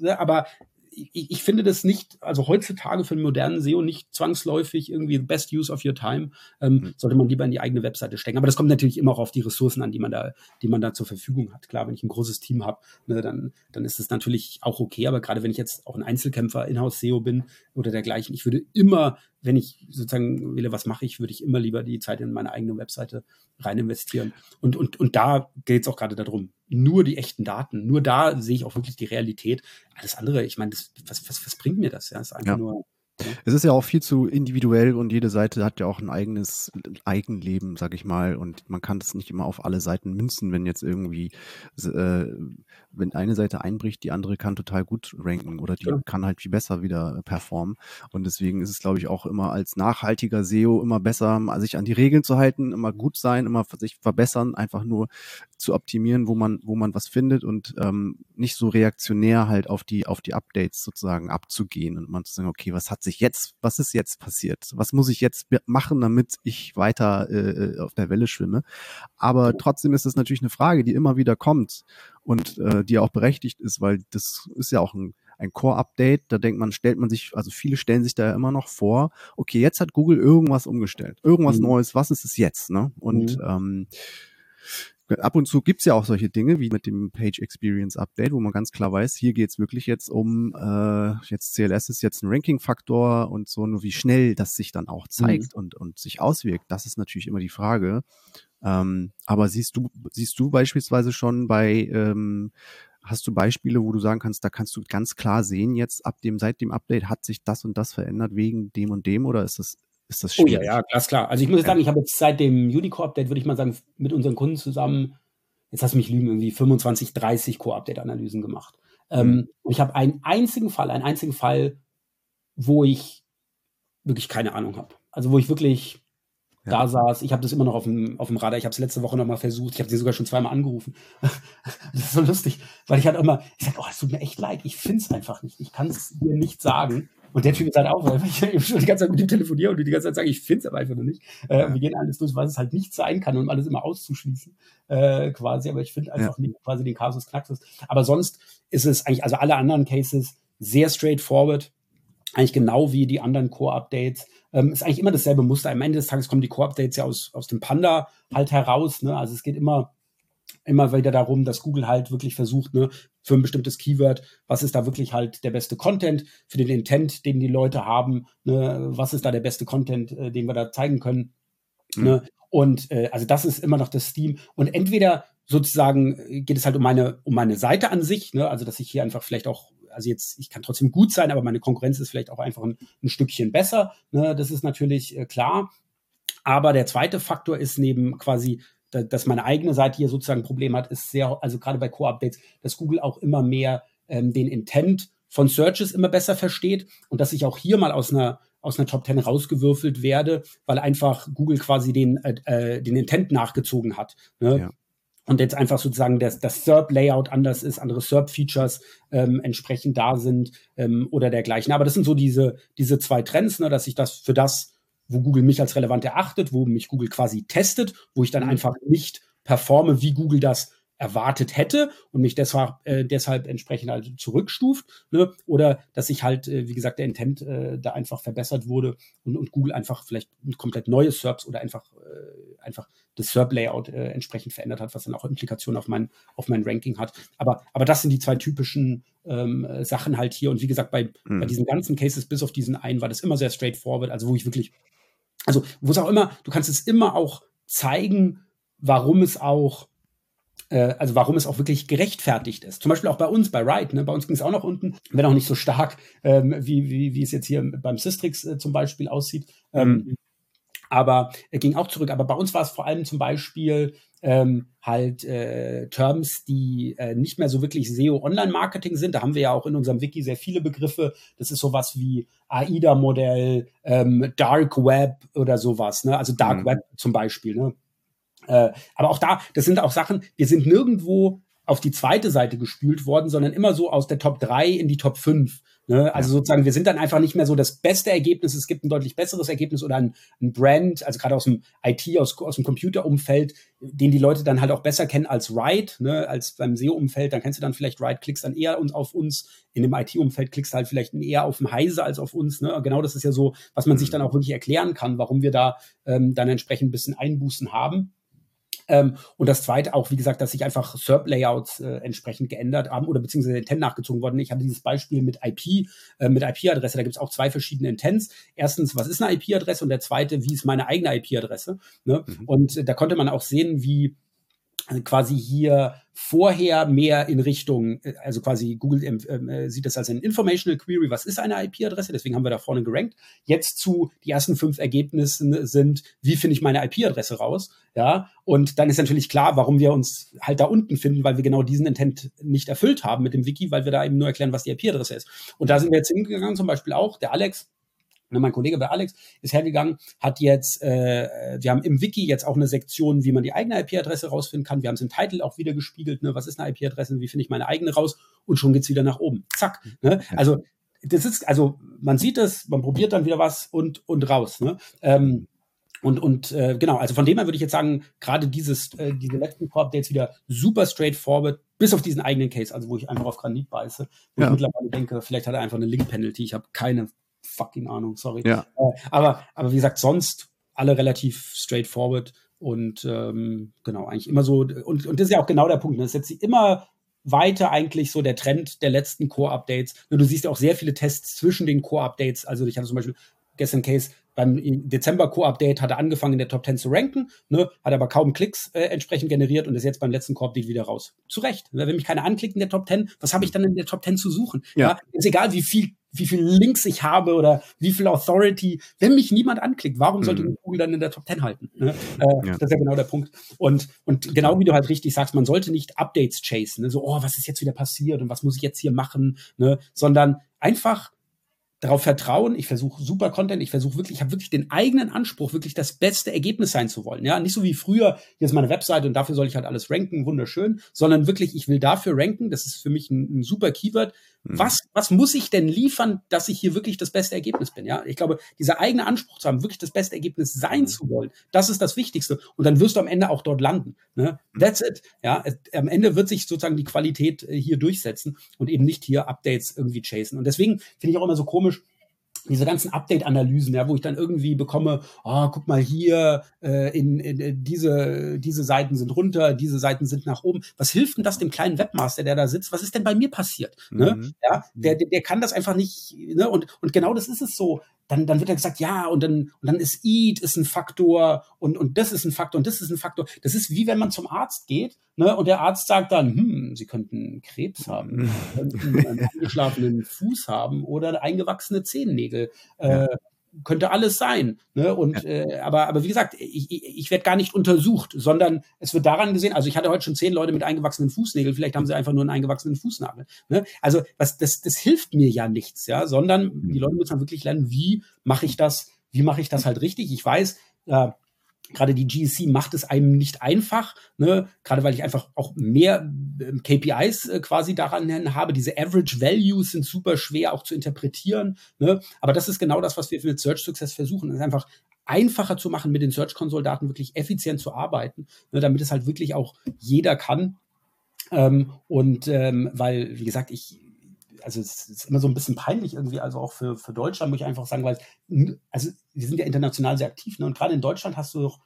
Speaker 3: ja, aber ich, ich, finde das nicht, also heutzutage für einen modernen SEO nicht zwangsläufig irgendwie best use of your time, ähm, mhm. sollte man lieber in die eigene Webseite stecken. Aber das kommt natürlich immer auch auf die Ressourcen an, die man da, die man da zur Verfügung hat. Klar, wenn ich ein großes Team habe, ne, dann, dann ist es natürlich auch okay. Aber gerade wenn ich jetzt auch ein Einzelkämpfer Inhouse SEO bin oder dergleichen, ich würde immer wenn ich sozusagen wähle, was mache ich, würde ich immer lieber die Zeit in meine eigene Webseite rein investieren. Und, und, und da geht es auch gerade darum, nur die echten Daten, nur da sehe ich auch wirklich die Realität. Alles andere, ich meine, was, was, was bringt mir das? Ja, das ist einfach ja. nur
Speaker 1: es ist ja auch viel zu individuell und jede Seite hat ja auch ein eigenes Eigenleben, sag ich mal. Und man kann das nicht immer auf alle Seiten münzen, wenn jetzt irgendwie, äh, wenn eine Seite einbricht, die andere kann total gut ranken oder die ja. kann halt viel besser wieder performen. Und deswegen ist es, glaube ich, auch immer als nachhaltiger SEO immer besser, sich an die Regeln zu halten, immer gut sein, immer sich verbessern, einfach nur zu optimieren, wo man, wo man was findet und ähm, nicht so reaktionär halt auf die, auf die Updates sozusagen abzugehen und man zu sagen, okay, was hat sich jetzt, was ist jetzt passiert? Was muss ich jetzt machen, damit ich weiter äh, auf der Welle schwimme? Aber trotzdem ist es natürlich eine Frage, die immer wieder kommt und äh, die auch berechtigt ist, weil das ist ja auch ein ein Core-Update, da denkt man, stellt man sich, also viele stellen sich da ja immer noch vor, okay, jetzt hat Google irgendwas umgestellt, irgendwas mhm. Neues, was ist es jetzt? Ne? Und mhm. ähm, Ab und zu gibt's ja auch solche Dinge wie mit dem Page Experience Update, wo man ganz klar weiß, hier geht's wirklich jetzt um, äh, jetzt CLS ist jetzt ein Ranking-Faktor und so, nur wie schnell das sich dann auch zeigt mhm. und, und sich auswirkt, das ist natürlich immer die Frage. Ähm, aber siehst du, siehst du beispielsweise schon bei, ähm, hast du Beispiele, wo du sagen kannst, da kannst du ganz klar sehen, jetzt ab dem, seit dem Update hat sich das und das verändert wegen dem und dem oder ist das ist das
Speaker 3: schwierig. Oh ja, ja, ganz klar. Also ich muss jetzt sagen, ich habe jetzt seit dem Unicore-Update, würde ich mal sagen, mit unseren Kunden zusammen, jetzt hast du mich lügen, irgendwie 25, 30 Core-Update-Analysen gemacht. Ähm, mhm. Ähm, und ich habe einen einzigen Fall, einen einzigen Fall, wo ich wirklich keine Ahnung habe. Also wo ich wirklich ja. da saß. Ich habe das immer noch auf dem, auf dem Radar. Ich habe es letzte Woche noch mal versucht. Ich habe sie sogar schon zweimal angerufen. das ist so lustig, weil ich halt immer, ich sage, oh, es tut mir echt leid. Ich finde es einfach nicht. Ich kann es dir nicht sagen. Und der Typ ist halt auch, weil ich eben schon die ganze Zeit mit ihm telefoniere und die ganze Zeit sage, ich finde es aber einfach noch nicht. Äh, wir gehen alles durch, was es halt nicht sein kann, um alles immer auszuschließen, äh, quasi. Aber ich finde einfach ja. nicht quasi den Kasus Knaxus. Aber sonst ist es eigentlich, also alle anderen Cases sehr straightforward. Eigentlich genau wie die anderen Core-Updates. Ähm, ist eigentlich immer dasselbe Muster. Am Ende des Tages kommen die Core-Updates ja aus, aus dem Panda halt heraus. Ne? Also es geht immer immer wieder darum, dass Google halt wirklich versucht, ne, für ein bestimmtes Keyword, was ist da wirklich halt der beste Content für den Intent, den die Leute haben, ne, was ist da der beste Content, äh, den wir da zeigen können. Mhm. Ne? Und äh, also das ist immer noch das Theme. Und entweder sozusagen geht es halt um meine, um meine Seite an sich, ne? also dass ich hier einfach vielleicht auch, also jetzt, ich kann trotzdem gut sein, aber meine Konkurrenz ist vielleicht auch einfach ein, ein Stückchen besser. Ne? Das ist natürlich äh, klar. Aber der zweite Faktor ist neben quasi dass meine eigene Seite hier sozusagen ein Problem hat, ist sehr, also gerade bei Core-Updates, dass Google auch immer mehr ähm, den Intent von Searches immer besser versteht und dass ich auch hier mal aus einer aus einer Top 10 rausgewürfelt werde, weil einfach Google quasi den, äh, äh, den Intent nachgezogen hat. Ne? Ja. Und jetzt einfach sozusagen das, das SERP-Layout anders ist, andere SERP-Features ähm, entsprechend da sind ähm, oder dergleichen. Aber das sind so diese, diese zwei Trends, ne, dass ich das für das wo Google mich als relevant erachtet, wo mich Google quasi testet, wo ich dann mhm. einfach nicht performe, wie Google das erwartet hätte und mich deshalb, äh, deshalb entsprechend halt zurückstuft. Ne? Oder dass sich halt, äh, wie gesagt, der Intent äh, da einfach verbessert wurde und, und Google einfach vielleicht ein komplett neues SERPs oder einfach, äh, einfach das SERP-Layout äh, entsprechend verändert hat, was dann auch Implikationen auf mein, auf mein Ranking hat. Aber, aber das sind die zwei typischen ähm, Sachen halt hier. Und wie gesagt, bei, mhm. bei diesen ganzen Cases, bis auf diesen einen, war das immer sehr straightforward. Also wo ich wirklich, also wo es auch immer, du kannst es immer auch zeigen, warum es auch äh, also warum es auch wirklich gerechtfertigt ist. Zum Beispiel auch bei uns, bei Ride, ne? bei uns ging es auch noch unten, wenn auch nicht so stark, ähm, wie, wie, wie es jetzt hier beim Systrix äh, zum Beispiel aussieht. Ähm, mhm. Aber er ging auch zurück. Aber bei uns war es vor allem zum Beispiel ähm, halt äh, Terms, die äh, nicht mehr so wirklich SEO-Online-Marketing sind. Da haben wir ja auch in unserem Wiki sehr viele Begriffe. Das ist sowas wie AIDA-Modell, ähm, Dark Web oder sowas. Ne? Also Dark mhm. Web zum Beispiel. Ne? Äh, aber auch da, das sind auch Sachen, wir sind nirgendwo auf die zweite Seite gespült worden, sondern immer so aus der Top 3 in die Top 5. Ne? Also ja. sozusagen, wir sind dann einfach nicht mehr so das beste Ergebnis, es gibt ein deutlich besseres Ergebnis oder ein, ein Brand, also gerade aus dem IT, aus, aus dem Computerumfeld, den die Leute dann halt auch besser kennen als Ride, ne? als beim SEO-Umfeld, dann kennst du dann vielleicht Ride, klickst dann eher auf uns, in dem IT-Umfeld klickst du halt vielleicht eher auf den Heise als auf uns. Ne? Genau das ist ja so, was man sich dann auch wirklich erklären kann, warum wir da ähm, dann entsprechend ein bisschen Einbußen haben. Ähm, und das zweite auch, wie gesagt, dass sich einfach SERP-Layouts äh, entsprechend geändert haben oder beziehungsweise Intent nachgezogen worden. Ich hatte dieses Beispiel mit IP, äh, mit IP-Adresse. Da gibt es auch zwei verschiedene Intents. Erstens, was ist eine IP-Adresse? Und der zweite, wie ist meine eigene IP-Adresse? Ne? Mhm. Und äh, da konnte man auch sehen, wie quasi hier vorher mehr in Richtung, äh, also quasi Google ähm, ähm, äh, sieht das als ein Informational Query, was ist eine IP-Adresse, deswegen haben wir da vorne gerankt. Jetzt zu, die ersten fünf Ergebnisse sind, wie finde ich meine IP-Adresse raus, ja, und dann ist natürlich klar, warum wir uns halt da unten finden, weil wir genau diesen Intent nicht erfüllt haben mit dem Wiki, weil wir da eben nur erklären, was die IP-Adresse ist. Und da sind wir jetzt hingegangen, zum Beispiel auch, der Alex, Ne, mein Kollege bei Alex ist hergegangen, hat jetzt, äh, wir haben im Wiki jetzt auch eine Sektion, wie man die eigene IP-Adresse rausfinden kann. Wir haben es im Titel auch wieder gespiegelt, ne? was ist eine IP-Adresse, wie finde ich meine eigene raus und schon geht's wieder nach oben. Zack. Ne? Also das ist, also man sieht es, man probiert dann wieder was und, und raus. Ne? Ähm, und, und äh, genau, also von dem her würde ich jetzt sagen, gerade dieses, äh, diese letzten Core-Updates wieder super straightforward, bis auf diesen eigenen Case, also wo ich einfach auf Granit beiße, wo ja. ich mittlerweile denke, vielleicht hat er einfach eine Link-Penalty, ich habe keine fucking Ahnung, sorry. Ja. Äh, aber, aber wie gesagt, sonst alle relativ straightforward und ähm, genau, eigentlich immer so, und, und das ist ja auch genau der Punkt, ne? das setzt sich immer weiter eigentlich so der Trend der letzten Core-Updates. Du siehst ja auch sehr viele Tests zwischen den Core-Updates. Also ich hatte zum Beispiel gestern Case, beim Dezember Core-Update hat er angefangen in der Top 10 zu ranken, ne, hat aber kaum Klicks äh, entsprechend generiert und ist jetzt beim letzten Core-Update wieder raus. Zu Recht. Wenn mich keiner anklickt in der Top 10, was habe ich dann in der Top 10 zu suchen? Ja. ja. Ist egal, wie viel wie viel Links ich habe oder wie viel Authority. Wenn mich niemand anklickt, warum sollte mhm. Google dann in der Top 10 halten? Ne? Äh, ja. Das ist ja genau der Punkt. Und, und genau wie du halt richtig sagst, man sollte nicht Updates chasen, ne? so, oh, was ist jetzt wieder passiert und was muss ich jetzt hier machen, ne? sondern einfach darauf vertrauen, ich versuche super Content, ich versuche wirklich, ich habe wirklich den eigenen Anspruch, wirklich das beste Ergebnis sein zu wollen. Ja, nicht so wie früher, hier ist meine Webseite und dafür soll ich halt alles ranken, wunderschön, sondern wirklich, ich will dafür ranken, das ist für mich ein, ein super Keyword. Mhm. Was, was muss ich denn liefern, dass ich hier wirklich das beste Ergebnis bin? Ja, ich glaube, dieser eigene Anspruch zu haben, wirklich das beste Ergebnis sein mhm. zu wollen, das ist das Wichtigste. Und dann wirst du am Ende auch dort landen. Ne? Mhm. That's it. Ja, am Ende wird sich sozusagen die Qualität äh, hier durchsetzen und eben nicht hier Updates irgendwie chasen. Und deswegen finde ich auch immer so komisch, diese ganzen Update-Analysen, ja, wo ich dann irgendwie bekomme, oh, guck mal hier, äh, in, in, in, diese, diese Seiten sind runter, diese Seiten sind nach oben. Was hilft denn das dem kleinen Webmaster, der da sitzt? Was ist denn bei mir passiert? Ne? Mhm. Ja, der, der, der kann das einfach nicht, ne? Und, und genau das ist es so dann, dann wird er gesagt, ja, und dann, und dann ist Eat ist ein Faktor und, und das ist ein Faktor und das ist ein Faktor. Das ist wie wenn man zum Arzt geht, ne, und der Arzt sagt dann, hm, Sie könnten Krebs haben, Sie könnten einen angeschlafenen Fuß haben oder eingewachsene Zehennägel. Äh, könnte alles sein. Ne? Und ja. äh, aber, aber wie gesagt, ich, ich, ich werde gar nicht untersucht, sondern es wird daran gesehen, also ich hatte heute schon zehn Leute mit eingewachsenen Fußnägeln, vielleicht haben sie einfach nur einen eingewachsenen Fußnagel. Ne? Also was, das, das hilft mir ja nichts, ja, sondern die mhm. Leute müssen wirklich lernen, wie mache ich das, wie mache ich das halt richtig. Ich weiß, äh, gerade die GSC macht es einem nicht einfach, ne? gerade weil ich einfach auch mehr äh, KPIs äh, quasi daran habe. Diese Average Values sind super schwer auch zu interpretieren. Ne? Aber das ist genau das, was wir mit Search Success versuchen. Das ist einfach einfacher zu machen, mit den Search Console Daten wirklich effizient zu arbeiten, ne, damit es halt wirklich auch jeder kann. Ähm, und ähm, weil, wie gesagt, ich, also es ist immer so ein bisschen peinlich irgendwie, also auch für, für Deutschland, muss ich einfach sagen, weil, also wir sind ja international sehr aktiv, ne? und gerade in Deutschland hast du doch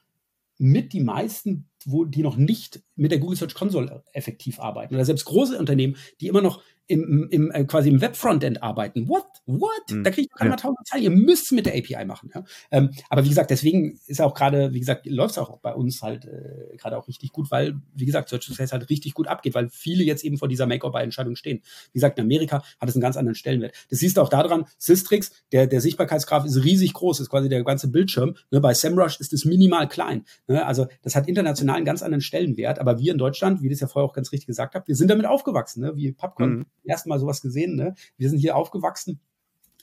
Speaker 3: mit die meisten, wo die noch nicht mit der Google Search Console effektiv arbeiten. Oder selbst große Unternehmen, die immer noch im, im äh, quasi im Web-Frontend arbeiten. What? What? Mhm. Da kriege ich keine ja. tausend Zeilen. Ihr müsst mit der API machen. Ja? Ähm, aber wie gesagt, deswegen ist auch gerade, wie gesagt, läuft es auch bei uns halt äh, gerade auch richtig gut, weil, wie gesagt, Search Success halt richtig gut abgeht, weil viele jetzt eben vor dieser Make-or-Buy-Entscheidung stehen. Wie gesagt, in Amerika hat es einen ganz anderen Stellenwert. Das siehst du auch daran, Systrix, der, der Sichtbarkeitsgraph ist riesig groß, ist quasi der ganze Bildschirm. Ne? Bei SEMrush ist es minimal klein. Ne? Also das hat international einen ganz anderen Stellenwert. Aber wir in Deutschland, wie das ja vorher auch ganz richtig gesagt habt, wir sind damit aufgewachsen, ne? wie Popcorn. Mhm erstmal sowas gesehen. Ne? Wir sind hier aufgewachsen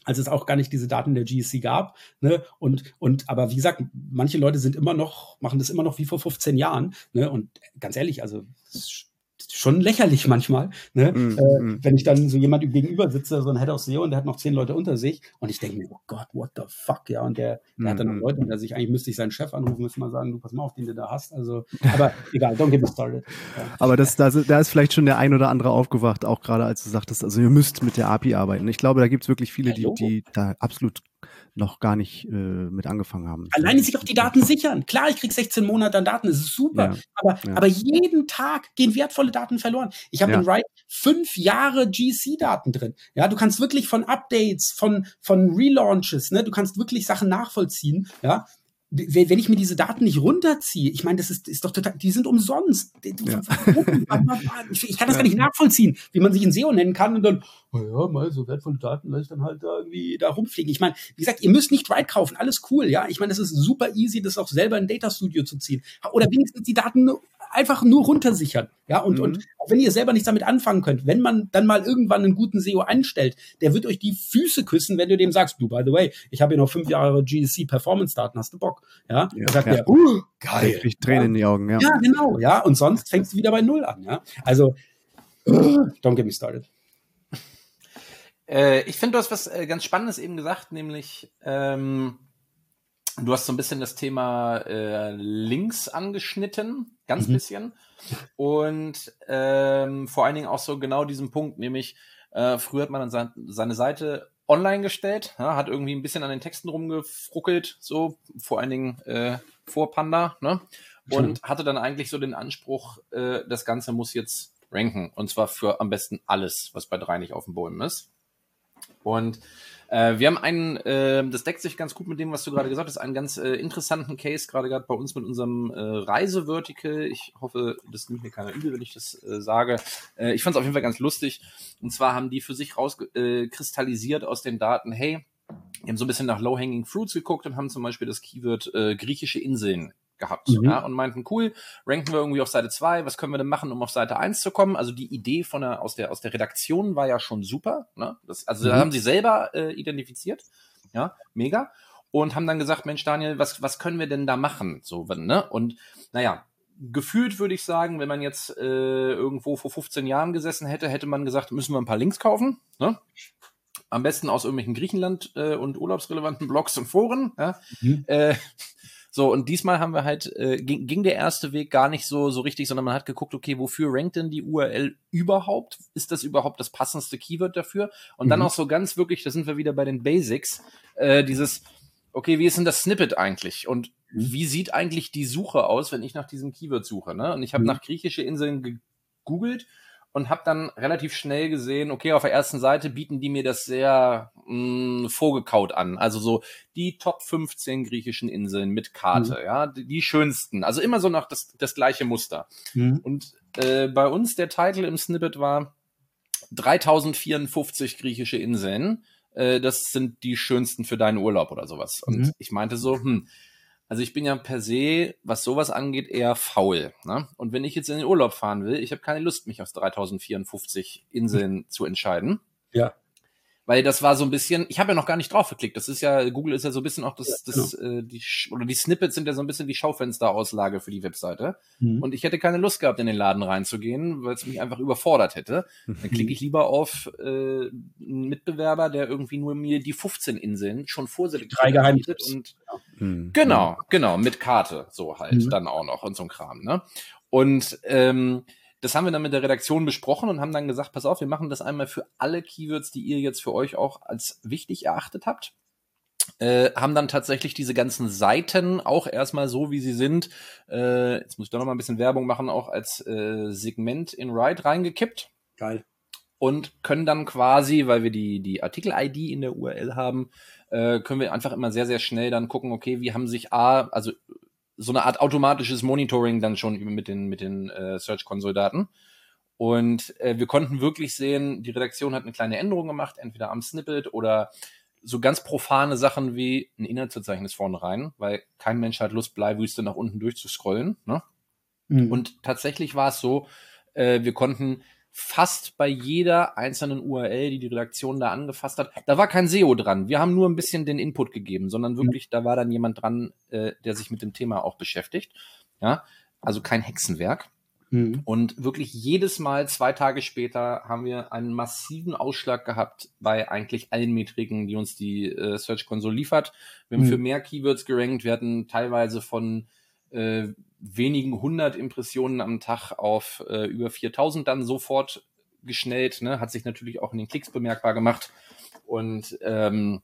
Speaker 3: als es auch gar nicht diese Daten der GSC gab. Ne? Und, und, aber wie gesagt, manche Leute sind immer noch, machen das immer noch wie vor 15 Jahren. Ne? Und ganz ehrlich, also schon lächerlich manchmal, ne? Mm, äh, mm. wenn ich dann so jemand gegenüber sitze, so ein Head of SEO und der hat noch zehn Leute unter sich und ich denke mir, oh Gott, what the fuck, ja, und der, der mm, hat dann noch Leute unter sich, eigentlich müsste ich seinen Chef anrufen, müsste mal sagen, du pass mal auf, den du da hast, also, aber egal, don't get me started.
Speaker 1: Ja. Aber das, da, da ist vielleicht schon der ein oder andere aufgewacht, auch gerade als du sagtest, also ihr müsst mit der API arbeiten. Ich glaube, da gibt es wirklich viele, die, die da absolut noch gar nicht äh, mit angefangen haben.
Speaker 3: Alleine sich auch die Daten sichern. Klar, ich krieg 16 Monate an Daten, das ist super. Ja, aber, ja. aber jeden Tag gehen wertvolle Daten verloren. Ich habe ja. in Write fünf Jahre GC-Daten drin. Ja, du kannst wirklich von Updates, von, von Relaunches, ne, du kannst wirklich Sachen nachvollziehen. Ja, wenn ich mir diese Daten nicht runterziehe, ich meine, das ist, ist doch total, die sind umsonst. Ja. Ich, kann das gar nicht nachvollziehen, wie man sich in SEO nennen kann und dann, oh ja, mal so wertvolle Daten, lasse ich dann halt da irgendwie da rumfliegen. Ich meine, wie gesagt, ihr müsst nicht Write kaufen, alles cool, ja. Ich meine, das ist super easy, das auch selber in Data Studio zu ziehen. Oder wenigstens die Daten einfach nur runtersichern. Ja, und, mhm. und auch wenn ihr selber nichts damit anfangen könnt, wenn man dann mal irgendwann einen guten SEO einstellt, der wird euch die Füße küssen, wenn du dem sagst, du, by the way, ich habe hier noch fünf Jahre GSC Performance Daten, hast du Bock? Ja, ja sagt ja. der, uh,
Speaker 1: geil. Ich Tränen ja. in die Augen, ja.
Speaker 3: Ja, genau, ja, und sonst fängst du wieder bei Null an, ja. Also, don't get me started.
Speaker 2: Äh, ich finde, du hast was äh, ganz Spannendes eben gesagt, nämlich, ähm, Du hast so ein bisschen das Thema äh, Links angeschnitten, ganz mhm. bisschen. Und ähm, vor allen Dingen auch so genau diesen Punkt, nämlich äh, früher hat man dann sein, seine Seite online gestellt, ja, hat irgendwie ein bisschen an den Texten rumgefruckelt, so vor allen Dingen äh, vor Panda, ne? Und mhm. hatte dann eigentlich so den Anspruch, äh, das Ganze muss jetzt ranken. Und zwar für am besten alles, was bei drei nicht auf dem Boden ist. Und äh, wir haben einen, äh, das deckt sich ganz gut mit dem, was du gerade gesagt hast, einen ganz äh, interessanten Case, gerade gerade bei uns mit unserem äh, Reisevertical. Ich hoffe, das nimmt mir keiner übel, wenn ich das äh, sage. Äh, ich fand es auf jeden Fall ganz lustig. Und zwar haben die für sich rauskristallisiert äh, aus den Daten, hey, die haben so ein bisschen nach Low-Hanging Fruits geguckt und haben zum Beispiel das Keyword äh, griechische Inseln gehabt mhm. ja, und meinten, cool, ranken wir irgendwie auf Seite 2, was können wir denn machen, um auf Seite 1 zu kommen? Also die Idee von der, aus, der, aus der Redaktion war ja schon super. Ne? Das, also mhm. da haben sie selber äh, identifiziert. Ja, mega. Und haben dann gesagt, Mensch, Daniel, was, was können wir denn da machen? So, ne? Und naja, gefühlt würde ich sagen, wenn man jetzt äh, irgendwo vor 15 Jahren gesessen hätte, hätte man gesagt, müssen wir ein paar Links kaufen. Ne? Am besten aus irgendwelchen Griechenland- äh, und urlaubsrelevanten Blogs und Foren. Ja? Mhm. Äh, so, und diesmal haben wir halt, äh, ging, ging der erste Weg gar nicht so, so richtig, sondern man hat geguckt, okay, wofür rankt denn die URL überhaupt? Ist das überhaupt das passendste Keyword dafür? Und mhm. dann auch so ganz wirklich, da sind wir wieder bei den Basics, äh, dieses, okay, wie ist denn das Snippet eigentlich? Und mhm. wie sieht eigentlich die Suche aus, wenn ich nach diesem Keyword suche? Ne? Und ich habe mhm. nach griechische Inseln gegoogelt und habe dann relativ schnell gesehen, okay, auf der ersten Seite bieten die mir das sehr mh, mm, vorgekaut an. Also so die Top 15 griechischen Inseln mit Karte, mhm. ja, die, die, schönsten. Also immer so nach das, das gleiche Muster. Mhm. Und äh, bei uns der Titel im Snippet war 3054 griechische Inseln. Äh, das sind die schönsten für deinen Urlaub oder sowas. Und mhm. ich meinte so, hm, also ich bin ja per se, was sowas angeht, eher faul. Ne? Und wenn ich jetzt in den Urlaub fahren will, ich habe keine Lust, mich aus 3054 Inseln zu entscheiden.
Speaker 3: Ja
Speaker 2: weil das war so ein bisschen, ich habe ja noch gar nicht drauf geklickt. Das ist ja, Google ist ja so ein bisschen auch das, ja, das, genau. äh, die, oder die Snippets sind ja so ein bisschen die Schaufensterauslage für die Webseite. Mhm. Und ich hätte keine Lust gehabt, in den Laden reinzugehen, weil es mich einfach überfordert hätte. Dann klicke ich lieber auf äh, einen Mitbewerber, der irgendwie nur mir die 15 Inseln schon vorselektiert
Speaker 3: Drei Geheimtipps.
Speaker 2: und Mhm. Genau, genau, mit Karte, so halt, mhm. dann auch noch und so ein Kram, ne? Und ähm, das haben wir dann mit der Redaktion besprochen und haben dann gesagt, pass auf, wir machen das einmal für alle Keywords, die ihr jetzt für euch auch als wichtig erachtet habt. Äh, haben dann tatsächlich diese ganzen Seiten auch erstmal so, wie sie sind, äh, jetzt muss ich doch noch mal ein bisschen Werbung machen, auch als äh, Segment in Write reingekippt.
Speaker 3: Geil.
Speaker 2: Und können dann quasi, weil wir die, die Artikel-ID in der URL haben, äh, können wir einfach immer sehr, sehr schnell dann gucken, okay, wie haben sich A, also so eine Art automatisches Monitoring dann schon mit den, mit den äh, Search-Console-Daten. Und äh, wir konnten wirklich sehen, die Redaktion hat eine kleine Änderung gemacht, entweder am Snippet oder so ganz profane Sachen wie ein Inhaltsverzeichnis vorne rein, weil kein Mensch hat Lust, Bleiwüste nach unten durchzuscrollen. Ne? Mhm. Und tatsächlich war es so, äh, wir konnten fast bei jeder einzelnen URL, die die Redaktion da angefasst hat, da war kein SEO dran. Wir haben nur ein bisschen den Input gegeben, sondern wirklich, da war dann jemand dran, äh, der sich mit dem Thema auch beschäftigt. Ja, also kein Hexenwerk. Mhm. Und wirklich jedes Mal, zwei Tage später, haben wir einen massiven Ausschlag gehabt bei eigentlich allen Metriken, die uns die äh, Search Console liefert. Wir haben mhm. für mehr Keywords gerankt. Wir hatten teilweise von äh, wenigen hundert Impressionen am Tag auf äh, über 4000 dann sofort geschnellt. Ne? Hat sich natürlich auch in den Klicks bemerkbar gemacht. Und ähm,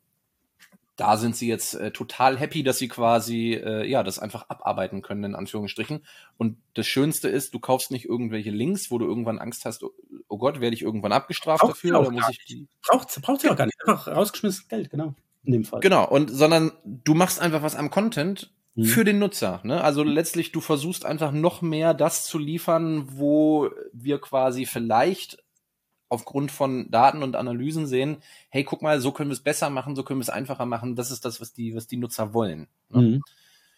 Speaker 2: da sind sie jetzt äh, total happy, dass sie quasi äh, ja das einfach abarbeiten können in Anführungsstrichen. Und das Schönste ist, du kaufst nicht irgendwelche Links, wo du irgendwann Angst hast, oh, oh Gott, werde ich irgendwann abgestraft
Speaker 3: braucht
Speaker 2: dafür
Speaker 3: oder muss ich die braucht braucht sie auch gar nicht, einfach rausgeschmissenes Geld, genau.
Speaker 2: In dem Fall. Genau, und sondern du machst einfach was am Content Mhm. für den Nutzer. Ne? Also letztlich, du versuchst einfach noch mehr das zu liefern, wo wir quasi vielleicht aufgrund von Daten und Analysen sehen, hey, guck mal, so können wir es besser machen, so können wir es einfacher machen. Das ist das, was die, was die Nutzer wollen.
Speaker 3: Ne? Mhm.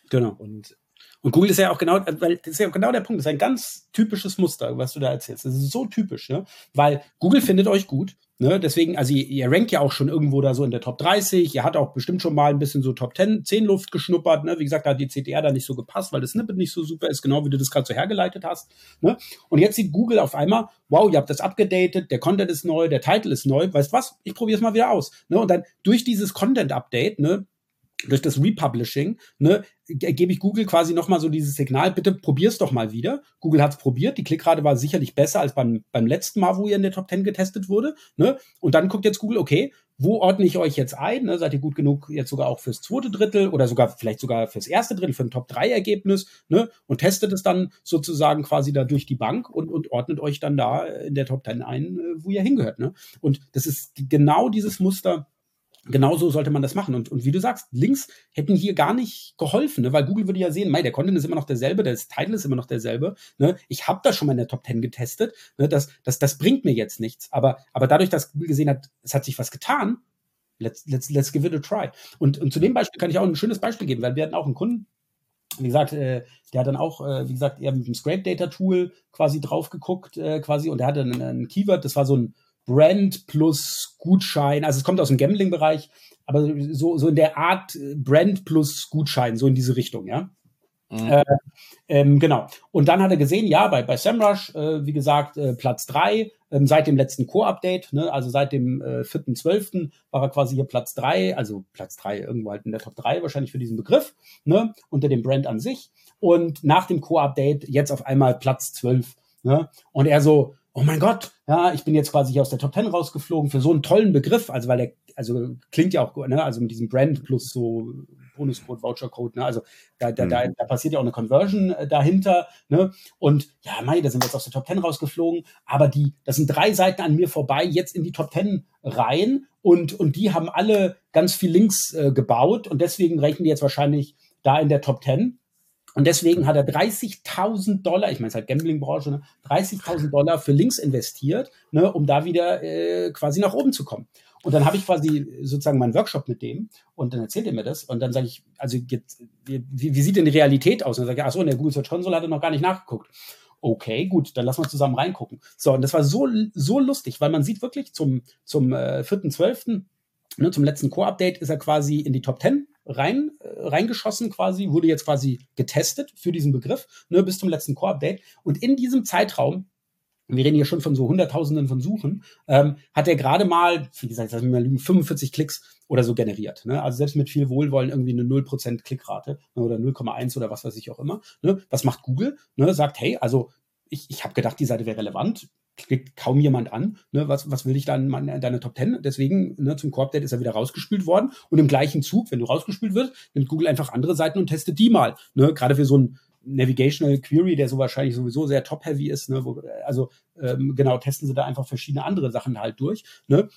Speaker 3: Genau. Und und Google ist ja auch genau, weil das ist ja genau der Punkt, das ist ein ganz typisches Muster, was du da erzählst. Das ist so typisch, ne? Weil Google findet euch gut, ne? Deswegen, also ihr, ihr rankt ja auch schon irgendwo da so in der Top 30, ihr hat auch bestimmt schon mal ein bisschen so Top 10, 10 Luft geschnuppert, ne? Wie gesagt, da hat die CTR da nicht so gepasst, weil das Snippet nicht so super ist, genau wie du das gerade so hergeleitet hast, ne? Und jetzt sieht Google auf einmal, wow, ihr habt das abgedatet, der Content ist neu, der Titel ist neu, weißt was? Ich probiere es mal wieder aus, ne? Und dann durch dieses Content Update, ne? Durch das Republishing, ne, gebe ich Google quasi nochmal so dieses Signal, bitte probier's doch mal wieder. Google hat's probiert, die Klickrate war sicherlich besser als beim, beim letzten Mal, wo ihr in der Top 10 getestet wurde. Ne? Und dann guckt jetzt Google, okay, wo ordne ich euch jetzt ein? Ne? Seid ihr gut genug jetzt sogar auch fürs zweite Drittel oder sogar vielleicht sogar fürs erste Drittel, für ein Top-3-Ergebnis ne? und testet es dann sozusagen quasi da durch die Bank und, und ordnet euch dann da in der Top 10 ein, äh, wo ihr hingehört. Ne? Und das ist genau dieses Muster, Genauso sollte man das machen. Und, und wie du sagst, Links hätten hier gar nicht geholfen, ne? weil Google würde ja sehen, mei, der Content ist immer noch derselbe, der Title ist immer noch derselbe. Ne? Ich habe das schon mal in der Top 10 getestet. Ne? Das, das, das bringt mir jetzt nichts. Aber, aber dadurch, dass Google gesehen hat, es hat sich was getan, let's, let's, let's give it a try. Und, und zu dem Beispiel kann ich auch ein schönes Beispiel geben, weil wir hatten auch einen Kunden, wie gesagt, äh, der hat dann auch, äh, wie gesagt, eher mit dem Scrape Data Tool quasi drauf geguckt, äh, quasi, und der hatte ein, ein Keyword, das war so ein Brand plus Gutschein. Also es kommt aus dem Gambling-Bereich, aber so, so in der Art äh, Brand plus Gutschein, so in diese Richtung, ja. Mhm. Äh, ähm, genau. Und dann hat er gesehen, ja, bei, bei SEMrush, äh, wie gesagt, äh, Platz drei ähm, seit dem letzten Core-Update, ne, also seit dem äh, 4.12. war er quasi hier Platz drei also Platz drei irgendwo halt in der Top drei wahrscheinlich für diesen Begriff, ne, unter dem Brand an sich. Und nach dem Core-Update jetzt auf einmal Platz 12. Ne? Und er so, oh mein Gott, ja, ich bin jetzt quasi hier aus der Top 10 rausgeflogen für so einen tollen Begriff, also weil der, also klingt ja auch, ne, also mit diesem Brand plus so Bonuscode, Vouchercode, ne, also da, da, mhm. da, da passiert ja auch eine Conversion äh, dahinter, ne, und ja, mei, da sind wir jetzt aus der Top 10 rausgeflogen, aber die, das sind drei Seiten an mir vorbei, jetzt in die Top 10 rein. Und, und die haben alle ganz viel Links äh, gebaut. Und deswegen rechnen die jetzt wahrscheinlich da in der Top 10 und deswegen hat er 30.000 Dollar, ich meine, es ist halt Gambling-Branche, ne, 30.000 Dollar für Links investiert, ne, um da wieder äh, quasi nach oben zu kommen. Und dann habe ich quasi sozusagen meinen Workshop mit dem und dann erzählt er mir das und dann sage ich, also jetzt, wie, wie sieht denn die Realität aus? Und dann sage ich, ach so, in der Google Search Console hat er noch gar nicht nachgeguckt. Okay, gut, dann lassen wir zusammen reingucken. So, und das war so, so lustig, weil man sieht wirklich zum, zum äh, 4.12., ne, zum letzten Core-Update ist er quasi in die Top 10 rein, äh, reingeschossen quasi, wurde jetzt quasi getestet für diesen Begriff, ne, bis zum letzten Core-Update. Und in diesem Zeitraum wir reden hier schon von so Hunderttausenden von Suchen, ähm, hat er gerade mal, wie gesagt, mich mal lügen, 45 Klicks oder so generiert. Ne? Also selbst mit viel Wohlwollen irgendwie eine 0% Klickrate ne? oder 0,1 oder was weiß ich auch immer. Ne? Was macht Google? Ne? Sagt, hey, also ich, ich habe gedacht, die Seite wäre relevant, klickt kaum jemand an. Ne? Was, was will ich dann in deine Top 10? Deswegen ne, zum Corp-Date ist er wieder rausgespült worden. Und im gleichen Zug, wenn du rausgespült wirst, nimmt Google einfach andere Seiten und testet die mal. Ne? Gerade für so ein Navigational Query, der so wahrscheinlich sowieso sehr top-heavy ist. Ne? Wo, also ähm, genau, testen sie da einfach verschiedene andere Sachen halt durch. Ne?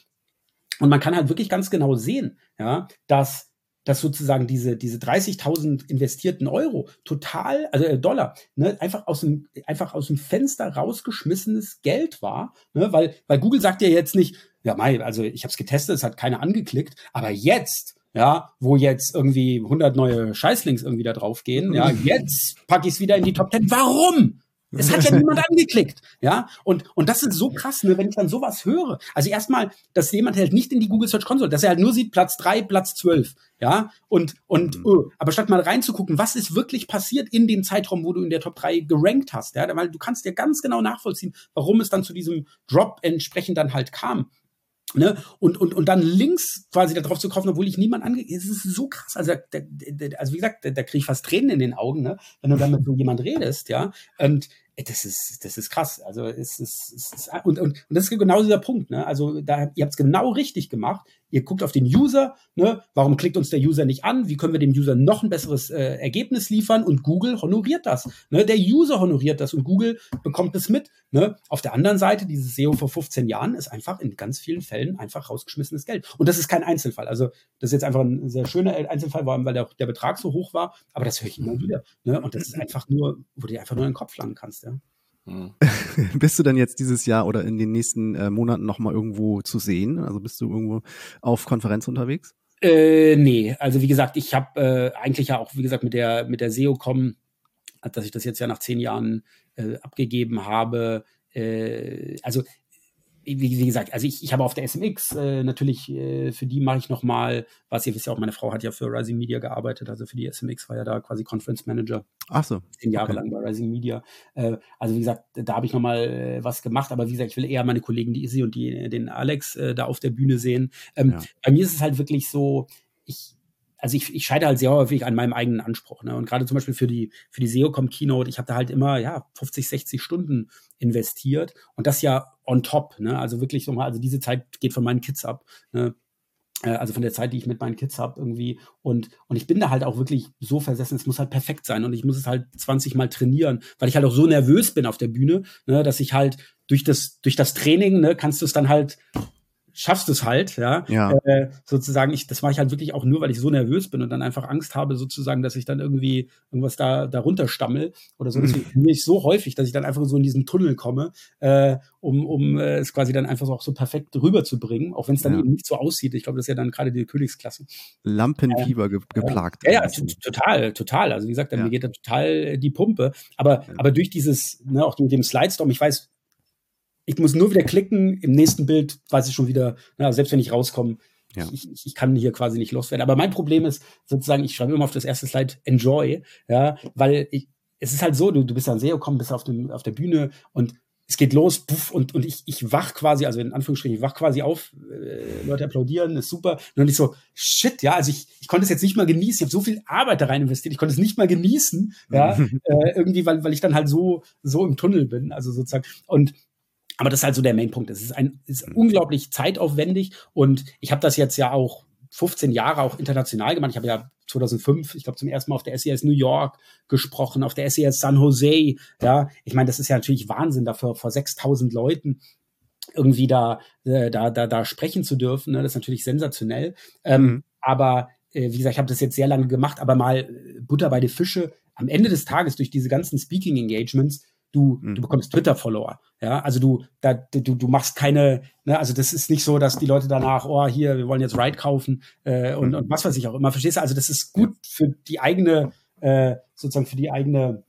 Speaker 3: Und man kann halt wirklich ganz genau sehen, ja, dass dass sozusagen diese, diese 30.000 investierten Euro total, also äh, Dollar, ne, einfach aus dem, einfach aus dem Fenster rausgeschmissenes Geld war, ne, weil, weil Google sagt ja jetzt nicht, ja, Mai, also ich habe es getestet, es hat keiner angeklickt, aber jetzt, ja, wo jetzt irgendwie 100 neue Scheißlinks irgendwie da draufgehen, ja, jetzt packe ich es wieder in die Top 10. Warum? Es hat ja niemand angeklickt, ja. Und, und das ist so krass, ne, wenn ich dann sowas höre. Also erstmal, dass jemand halt nicht in die Google Search Console, dass er halt nur sieht Platz drei, Platz zwölf, ja. Und, und, mhm. oh, aber statt mal reinzugucken, was ist wirklich passiert in dem Zeitraum, wo du in der Top 3 gerankt hast, ja, weil du kannst ja ganz genau nachvollziehen, warum es dann zu diesem Drop entsprechend dann halt kam. Ne? Und, und, und dann links quasi darauf zu kaufen, obwohl ich niemand ange... Es ist so krass. Also, der, der, also wie gesagt, da, da kriege ich fast Tränen in den Augen, ne? wenn du dann mit so jemand redest, ja. Und das ist, das ist krass. Also es ist, es ist und, und, und das ist genau dieser Punkt. Ne? Also da, ihr habt es genau richtig gemacht. Ihr guckt auf den User, ne? warum klickt uns der User nicht an? Wie können wir dem User noch ein besseres äh, Ergebnis liefern? Und Google honoriert das. Ne? Der User honoriert das und Google bekommt es mit. Ne? Auf der anderen Seite, dieses SEO vor 15 Jahren ist einfach in ganz vielen Fällen einfach rausgeschmissenes Geld. Und das ist kein Einzelfall. Also das ist jetzt einfach ein sehr schöner Einzelfall, weil der, der Betrag so hoch war. Aber das höre ich immer wieder. Ne? Und das ist einfach nur, wo du dir einfach nur in den Kopf langen kannst. Ja?
Speaker 1: Hm. bist du denn jetzt dieses Jahr oder in den nächsten äh, Monaten nochmal irgendwo zu sehen? Also bist du irgendwo auf Konferenz unterwegs?
Speaker 3: Äh, nee, also wie gesagt, ich habe äh, eigentlich ja auch, wie gesagt, mit der, mit der SEO-Com, dass ich das jetzt ja nach zehn Jahren äh, abgegeben habe, äh, also wie, wie, gesagt, also ich, ich habe auf der SMX äh, natürlich, äh, für die mache ich nochmal, was ihr wisst ja auch, meine Frau hat ja für Rising Media gearbeitet, also für die SMX war ja da quasi Conference Manager.
Speaker 1: Ach so.
Speaker 3: Zehn Jahre okay. lang bei Rising Media. Äh, also wie gesagt, da habe ich nochmal äh, was gemacht, aber wie gesagt, ich will eher meine Kollegen, die Izzy und die, den Alex äh, da auf der Bühne sehen. Ähm, ja. Bei mir ist es halt wirklich so, ich, also ich, ich scheitere halt sehr häufig an meinem eigenen Anspruch. Ne? Und gerade zum Beispiel für die, für die SEOcom Keynote, ich habe da halt immer, ja, 50, 60 Stunden investiert und das ja on top. Ne? Also wirklich nochmal, also diese Zeit geht von meinen Kids ab. Ne? Äh, also von der Zeit, die ich mit meinen Kids habe irgendwie. Und, und ich bin da halt auch wirklich so versessen, es muss halt perfekt sein. Und ich muss es halt 20 Mal trainieren, weil ich halt auch so nervös bin auf der Bühne, ne, dass ich halt durch das, durch das Training, ne, kannst du es dann halt schaffst es halt, ja.
Speaker 1: ja.
Speaker 3: Äh, sozusagen, ich, das mache ich halt wirklich auch nur, weil ich so nervös bin und dann einfach Angst habe, sozusagen, dass ich dann irgendwie irgendwas da darunter stammel oder so. Mhm. Deswegen trainiere ich so häufig, dass ich dann einfach so in diesen Tunnel komme, äh, um, um äh, es quasi dann einfach so auch so perfekt rüberzubringen, auch wenn es dann ja. eben nicht so aussieht. Ich glaube, das ist ja dann gerade die Königsklasse.
Speaker 1: Lampenfieber ge geplagt.
Speaker 3: Ja, ja, total, total. Also wie gesagt, ja. mir geht da total die Pumpe. Aber, aber durch dieses, ne, auch mit dem Slidestorm, ich weiß, ich muss nur wieder klicken, im nächsten Bild weiß ich schon wieder, na, selbst wenn ich rauskomme, ja. ich, ich, ich kann hier quasi nicht loswerden. Aber mein Problem ist sozusagen, ich schreibe immer auf das erste Slide Enjoy, ja, weil ich, es ist halt so, du, du bist dann SEO, komm, bist auf, dem, auf der Bühne und es geht los, puff, und, und ich, ich wach quasi, also in Anführungsstrichen, ich wach quasi auf, äh, Leute applaudieren, ist super. Und ich so, shit, ja, also ich, ich konnte es jetzt nicht mal genießen, ich habe so viel Arbeit da rein investiert, ich konnte es nicht mal genießen, ja, äh, irgendwie, weil, weil ich dann halt so, so im Tunnel bin, also sozusagen. Und aber das ist halt so der Mainpunkt. Es ist ein ist mhm. unglaublich zeitaufwendig und ich habe das jetzt ja auch 15 Jahre auch international gemacht. Ich habe ja 2005, ich glaube, zum ersten Mal auf der SES New York gesprochen, auf der SES San Jose. Ja, ich meine, das ist ja natürlich Wahnsinn, dafür vor 6000 Leuten irgendwie da, äh, da, da, da sprechen zu dürfen. Ne? Das ist natürlich sensationell. Ähm, mhm. Aber äh, wie gesagt, ich habe das jetzt sehr lange gemacht, aber mal Butter bei die Fische. Am Ende des Tages durch diese ganzen Speaking Engagements du, mhm. du bekommst Twitter-Follower. Ja, also du, da, du, du machst keine, ne, also das ist nicht so, dass die Leute danach, oh, hier, wir wollen jetzt Ride kaufen äh, und, mhm. und was weiß ich auch immer. Verstehst du? Also das ist gut für die eigene, äh, sozusagen für die eigene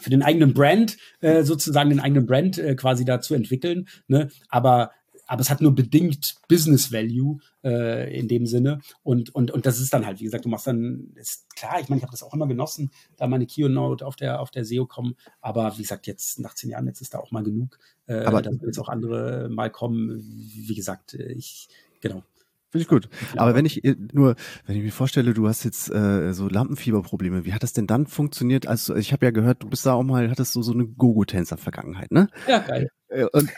Speaker 3: für den eigenen Brand, äh, sozusagen den eigenen Brand äh, quasi da zu entwickeln. Ne? Aber aber es hat nur bedingt Business Value äh, in dem Sinne. Und, und, und das ist dann halt, wie gesagt, du machst dann, ist klar, ich meine, ich habe das auch immer genossen, da meine Keynote auf der, auf der SEO kommen. Aber wie gesagt, jetzt nach zehn Jahren, jetzt ist da auch mal genug. Äh, aber da jetzt auch andere mal kommen. Wie gesagt, äh, ich, genau.
Speaker 1: Finde ich gut. Ja. Aber wenn ich äh, nur, wenn ich mir vorstelle, du hast jetzt äh, so Lampenfieberprobleme, wie hat das denn dann funktioniert? Also ich habe ja gehört, du bist da auch mal, hattest so so eine Gogo-Tänzer-Vergangenheit, ne?
Speaker 3: Ja, geil. Äh, und,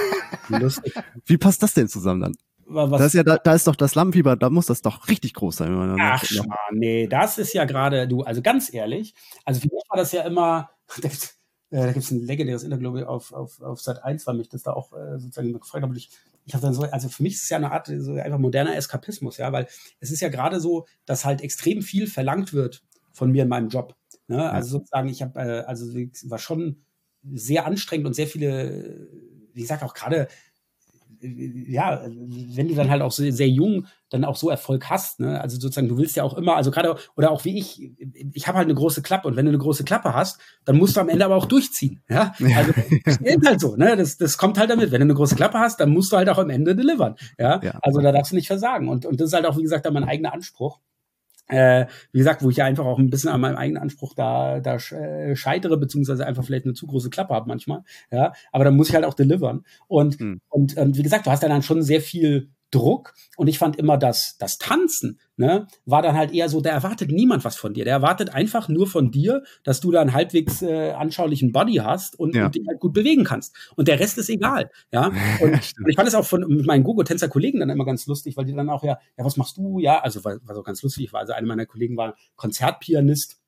Speaker 1: Lustig. Wie passt das denn zusammen dann? Was? Das ist ja, da, da ist doch das Lampenfieber, da muss das doch richtig groß sein. Wenn man
Speaker 3: Ach, noch, nee, das ist ja gerade, du, also ganz ehrlich, also für mich war das ja immer, Äh, da gibt es ein legendäres Interview, auf, auf, auf Sat 1 war mich das da auch äh, sozusagen gefragt, aber ich, ich habe dann so, also für mich ist es ja eine Art so einfach moderner Eskapismus, ja, weil es ist ja gerade so, dass halt extrem viel verlangt wird von mir in meinem Job. Ne? Also sozusagen, ich habe, äh, also war schon sehr anstrengend und sehr viele, wie gesagt, auch gerade ja, wenn du dann halt auch sehr, sehr jung dann auch so Erfolg hast, ne? Also sozusagen, du willst ja auch immer, also gerade, oder auch wie ich, ich habe halt eine große Klappe und wenn du eine große Klappe hast, dann musst du am Ende aber auch durchziehen. Ja, also das ist halt so, ne? Das, das kommt halt damit. Wenn du eine große Klappe hast, dann musst du halt auch am Ende delivern. Ja, ja. also da darfst du nicht versagen. Und, und das ist halt auch, wie gesagt, dann mein eigener Anspruch. Äh, wie gesagt, wo ich ja einfach auch ein bisschen an meinem eigenen Anspruch da, da äh, scheitere, beziehungsweise einfach vielleicht eine zu große Klappe habe manchmal. Ja, aber dann muss ich halt auch delivern. Und, mhm. und, und wie gesagt, du hast ja dann schon sehr viel Druck. Und ich fand immer, dass das Tanzen ne, war dann halt eher so, da erwartet niemand was von dir. Der erwartet einfach nur von dir, dass du da einen halbwegs äh, anschaulichen Body hast und, ja. und dich halt gut bewegen kannst. Und der Rest ist egal. Ja. Und, und ich fand es auch von mit meinen Gogo-Tänzer-Kollegen dann immer ganz lustig, weil die dann auch ja, ja, was machst du? Ja, also war, war so ganz lustig, war also eine meiner Kollegen war Konzertpianist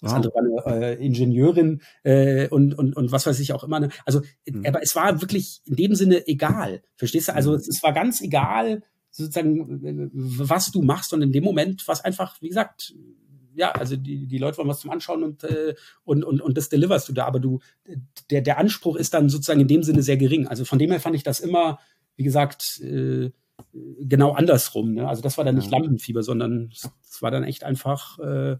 Speaker 3: das wow. andere war eine äh, Ingenieurin äh, und, und, und was weiß ich auch immer. Ne? Also, mhm. aber es war wirklich in dem Sinne egal. Verstehst du? Also, mhm. es, es war ganz egal, sozusagen, was du machst. Und in dem Moment war es einfach, wie gesagt, ja, also die, die Leute wollen was zum Anschauen und, äh, und, und, und das deliverst du da. Aber du, der, der Anspruch ist dann sozusagen in dem Sinne sehr gering. Also von dem her fand ich das immer, wie gesagt, äh, genau andersrum. Ne? Also das war dann nicht Lampenfieber, sondern es war dann echt einfach äh,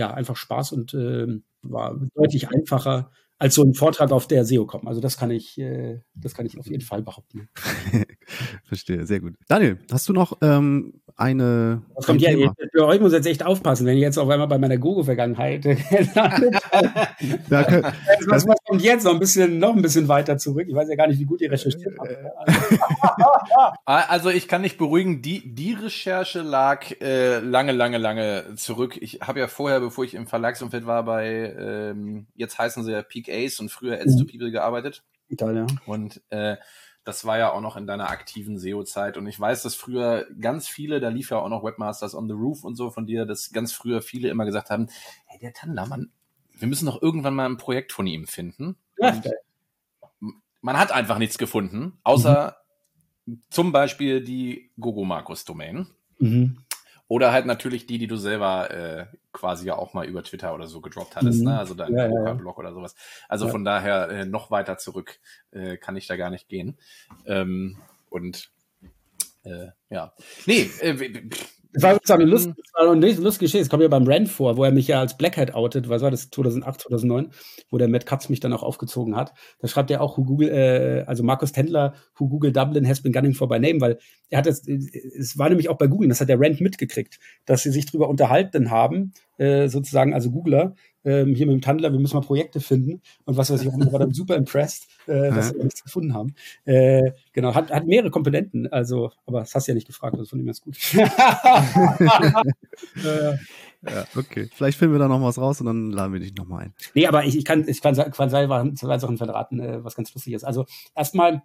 Speaker 3: ja, einfach Spaß und äh, war deutlich einfacher als so ein Vortrag auf der SEO-Com. Also das kann ich, äh, das kann ich auf jeden Fall behaupten.
Speaker 1: Verstehe, sehr gut. Daniel, hast du noch ähm, eine.
Speaker 3: Was kommt ein ja, für euch muss jetzt echt aufpassen, wenn ich jetzt auf einmal bei meiner Gogo-Vergangenheit was, was kommt jetzt noch ein bisschen, noch ein bisschen weiter zurück? Ich weiß ja gar nicht, wie gut ihr recherchiert habt.
Speaker 2: also ich kann nicht beruhigen, die, die Recherche lag äh, lange, lange, lange zurück. Ich habe ja vorher, bevor ich im Verlagsumfeld war, bei ähm, jetzt heißen sie ja Peak Ace und früher Ads mhm. to People gearbeitet.
Speaker 3: Italien.
Speaker 2: Und äh, das war ja auch noch in deiner aktiven SEO-Zeit. Und ich weiß, dass früher ganz viele, da lief ja auch noch Webmasters on the Roof und so von dir, dass ganz früher viele immer gesagt haben, hey, der Tandler, Mann, wir müssen doch irgendwann mal ein Projekt von ihm finden. Ja, man hat einfach nichts gefunden, außer mhm. zum Beispiel die Gogo Markus Domain. Mhm. Oder halt natürlich die, die du selber äh, quasi ja auch mal über Twitter oder so gedroppt hattest, mhm. ne? Also dein ja, blog ja. oder sowas. Also ja. von daher äh, noch weiter zurück äh, kann ich da gar nicht gehen. Ähm, und äh, ja. Nee, äh,
Speaker 3: das war sozusagen Lust, das war eine lustige Geschichte. Es kommt ja beim Rand vor, wo er mich ja als Blackhead outet. Was war das? 2008, 2009, wo der Matt Katz mich dann auch aufgezogen hat. Da schreibt er auch, who Google, äh, also Markus Tendler, who Google Dublin has been gunning for by name, weil er hat das, es war nämlich auch bei Google, das hat der Rand mitgekriegt, dass sie sich drüber unterhalten haben, äh, sozusagen, also Googler, ähm, hier mit dem Tandler, wir müssen mal Projekte finden und was weiß ich, und war dann super impressed, äh, dass wir nichts gefunden haben. Äh, genau, hat, hat mehrere Komponenten, also, aber das hast du ja nicht gefragt, das ist von ihm ganz gut.
Speaker 1: äh, ja, okay. Vielleicht finden wir da noch was raus und dann laden wir dich nochmal ein.
Speaker 3: Nee, aber ich, ich kann, ich kann, kann zwei Sachen verraten, was ganz lustig ist. Also erstmal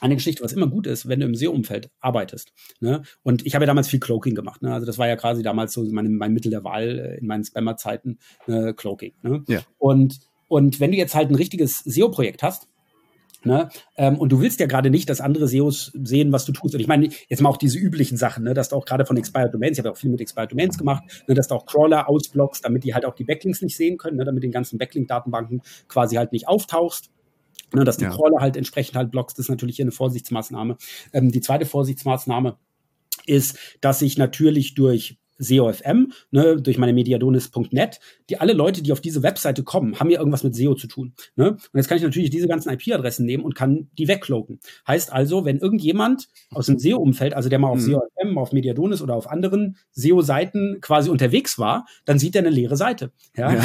Speaker 3: eine Geschichte, was immer gut ist, wenn du im SEO-Umfeld arbeitest. Ne? Und ich habe ja damals viel Cloaking gemacht. Ne? Also das war ja quasi damals so mein, mein Mittel der Wahl äh, in meinen Spammer-Zeiten, äh, Cloaking. Ne? Ja. Und, und wenn du jetzt halt ein richtiges SEO-Projekt hast, Ne? Ähm, und du willst ja gerade nicht, dass andere SEOs sehen, was du tust. Und ich meine, jetzt mal auch diese üblichen Sachen, ne? dass du auch gerade von Expired Domains, ich habe auch viel mit Expired Domains gemacht, ne? dass du auch Crawler ausblockst, damit die halt auch die Backlinks nicht sehen können, ne? damit den ganzen Backlink-Datenbanken quasi halt nicht auftauchst. Ne, dass die ja. Crawler halt entsprechend halt blockst, ist natürlich hier eine Vorsichtsmaßnahme. Ähm, die zweite Vorsichtsmaßnahme ist, dass ich natürlich durch SEO-FM, ne, durch meine mediadonis.net, die alle Leute, die auf diese Webseite kommen, haben ja irgendwas mit SEO zu tun. Ne? Und jetzt kann ich natürlich diese ganzen IP-Adressen nehmen und kann die wegcloaken. Heißt also, wenn irgendjemand aus dem SEO-Umfeld, also der mal auf mhm. SEO-FM, auf Mediadonis oder auf anderen SEO-Seiten quasi unterwegs war, dann sieht er eine leere Seite. Ja. ja.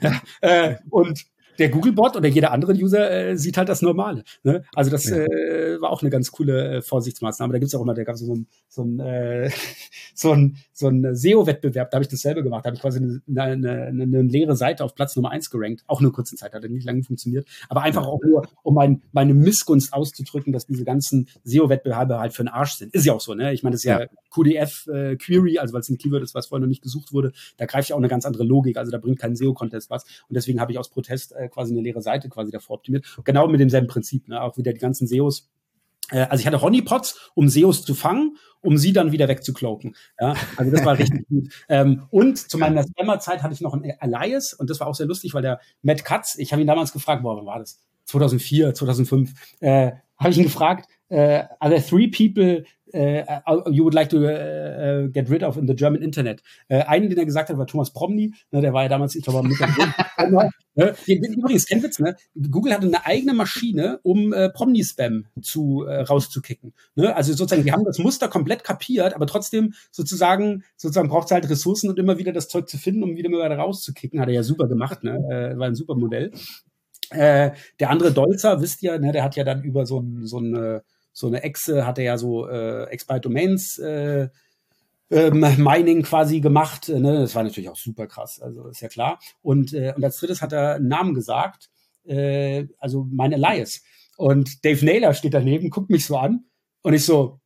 Speaker 3: äh, und der Googlebot oder jeder andere User äh, sieht halt das Normale. Ne? Also das ja. äh, war auch eine ganz coole äh, Vorsichtsmaßnahme. Da gibt's auch immer, da gab es so ein, so ein, äh, so ein, so ein SEO-Wettbewerb, da habe ich dasselbe gemacht. Da habe ich quasi eine, eine, eine, leere Seite auf Platz Nummer eins gerankt. Auch nur kurze Zeit, hat nicht lange funktioniert. Aber einfach auch nur, um mein, meine Missgunst auszudrücken, dass diese ganzen SEO-Wettbewerbe halt für den Arsch sind. Ist ja auch so, ne? Ich meine, das ist ja, ja QDF-Query, äh, also weil es ein Keyword ist, was vorher noch nicht gesucht wurde. Da greift ja auch eine ganz andere Logik. Also da bringt kein SEO-Contest was. Und deswegen habe ich aus Protest äh, quasi eine leere Seite quasi davor optimiert. Genau mit demselben Prinzip, ne? Auch wieder die ganzen SEOs äh, also ich hatte Honeypots, um SEOs zu fangen, um sie dann wieder wegzukloaken. Ja, also das war richtig gut. Ähm, und zu meiner Spammer-Zeit hatte ich noch ein Alias und das war auch sehr lustig, weil der Matt Katz, ich habe ihn damals gefragt, boah, wann war das? 2004, 2005, äh, habe ich ihn gefragt, äh, are there three people uh, you would like to uh, get rid of in the German Internet. Uh, einen, den er gesagt hat, war Thomas Promny. Ne, der war ja damals, ich glaube, mit ne? Übrigens, kein Witz, ne? Google hatte eine eigene Maschine, um äh, Promny-Spam äh, rauszukicken. Ne? Also sozusagen, die haben das Muster komplett kapiert, aber trotzdem sozusagen, sozusagen braucht es halt Ressourcen und immer wieder das Zeug zu finden, um wieder mal rauszukicken. Hat er ja super gemacht, ne? Äh, war ein super Modell. Äh, der andere Dolzer, wisst ihr, ne, der hat ja dann über so ein, so ein so eine Exe hat er ja so äh, Expired Domains äh, äh, Mining quasi gemacht. Ne? Das war natürlich auch super krass, also ist ja klar. Und, äh, und als drittes hat er einen Namen gesagt, äh, also mein Elias. Und Dave Naylor steht daneben, guckt mich so an und ich so,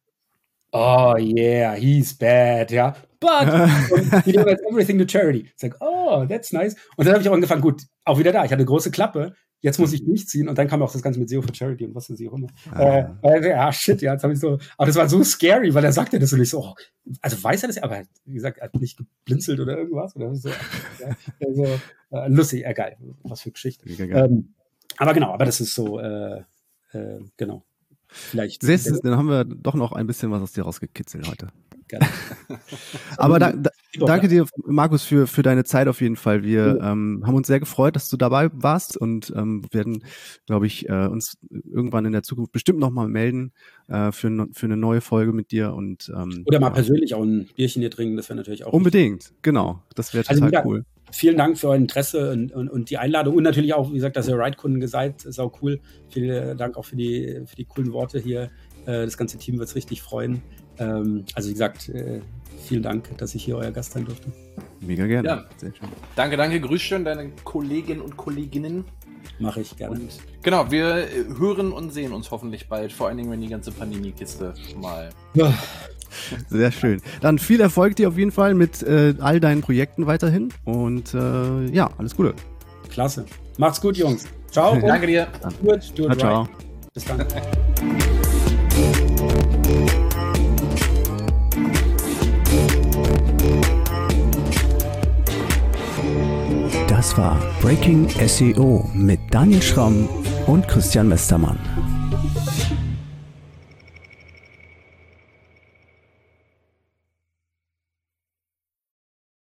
Speaker 3: oh yeah, he's bad, ja. But he donates everything to charity. It's like, oh, that's nice. Und dann habe ich auch angefangen, gut, auch wieder da. Ich hatte eine große Klappe jetzt muss ich durchziehen und dann kam auch das Ganze mit SEO for Charity und was weiß ich auch immer. Ah. Äh, ja, shit, ja, jetzt habe ich so, aber das war so scary, weil er sagte das und ich so, oh, also weiß er das, aber wie gesagt, er hat nicht geblinzelt oder irgendwas oder so. Ja, also, äh, lustig, äh, geil, was für Geschichte. Ähm, aber genau, aber das ist so, äh, äh, genau. Vielleicht.
Speaker 1: Siehst dann haben wir doch noch ein bisschen was aus dir rausgekitzelt heute. Gerne. Aber da, da, danke dir, Markus, für, für deine Zeit auf jeden Fall. Wir ähm, haben uns sehr gefreut, dass du dabei warst und ähm, werden, glaube ich, äh, uns irgendwann in der Zukunft bestimmt nochmal melden äh, für, für eine neue Folge mit dir. Und, ähm,
Speaker 3: Oder mal ja. persönlich auch ein Bierchen hier trinken, das wäre natürlich auch.
Speaker 1: Unbedingt, richtig. genau. Das wäre also total also, cool.
Speaker 3: Vielen Dank für euer Interesse und, und, und, die Einladung und natürlich auch, wie gesagt, dass ihr Ride-Kunden seid, ist auch cool. Vielen Dank auch für die, für die coolen Worte hier. Äh, das ganze Team wird es richtig freuen. Ähm, also wie gesagt, äh, vielen Dank, dass ich hier euer Gast sein durfte.
Speaker 1: Mega gerne.
Speaker 2: Ja. Sehr schön. Danke, danke. Grüß schön deine Kolleginnen und Kolleginnen.
Speaker 3: Mache ich gerne.
Speaker 2: Und genau, wir hören und sehen uns hoffentlich bald, vor allen Dingen, wenn die ganze Pandemie-Kiste mal. Ja.
Speaker 1: Sehr schön. Dann viel Erfolg dir auf jeden Fall mit äh, all deinen Projekten weiterhin und äh, ja, alles Gute.
Speaker 3: Klasse. Macht's gut, Jungs. Ciao.
Speaker 2: Danke dir.
Speaker 3: Gut, ciao,
Speaker 1: ciao.
Speaker 3: Bis dann.
Speaker 4: Das war Breaking SEO mit Daniel Schramm und Christian Westermann.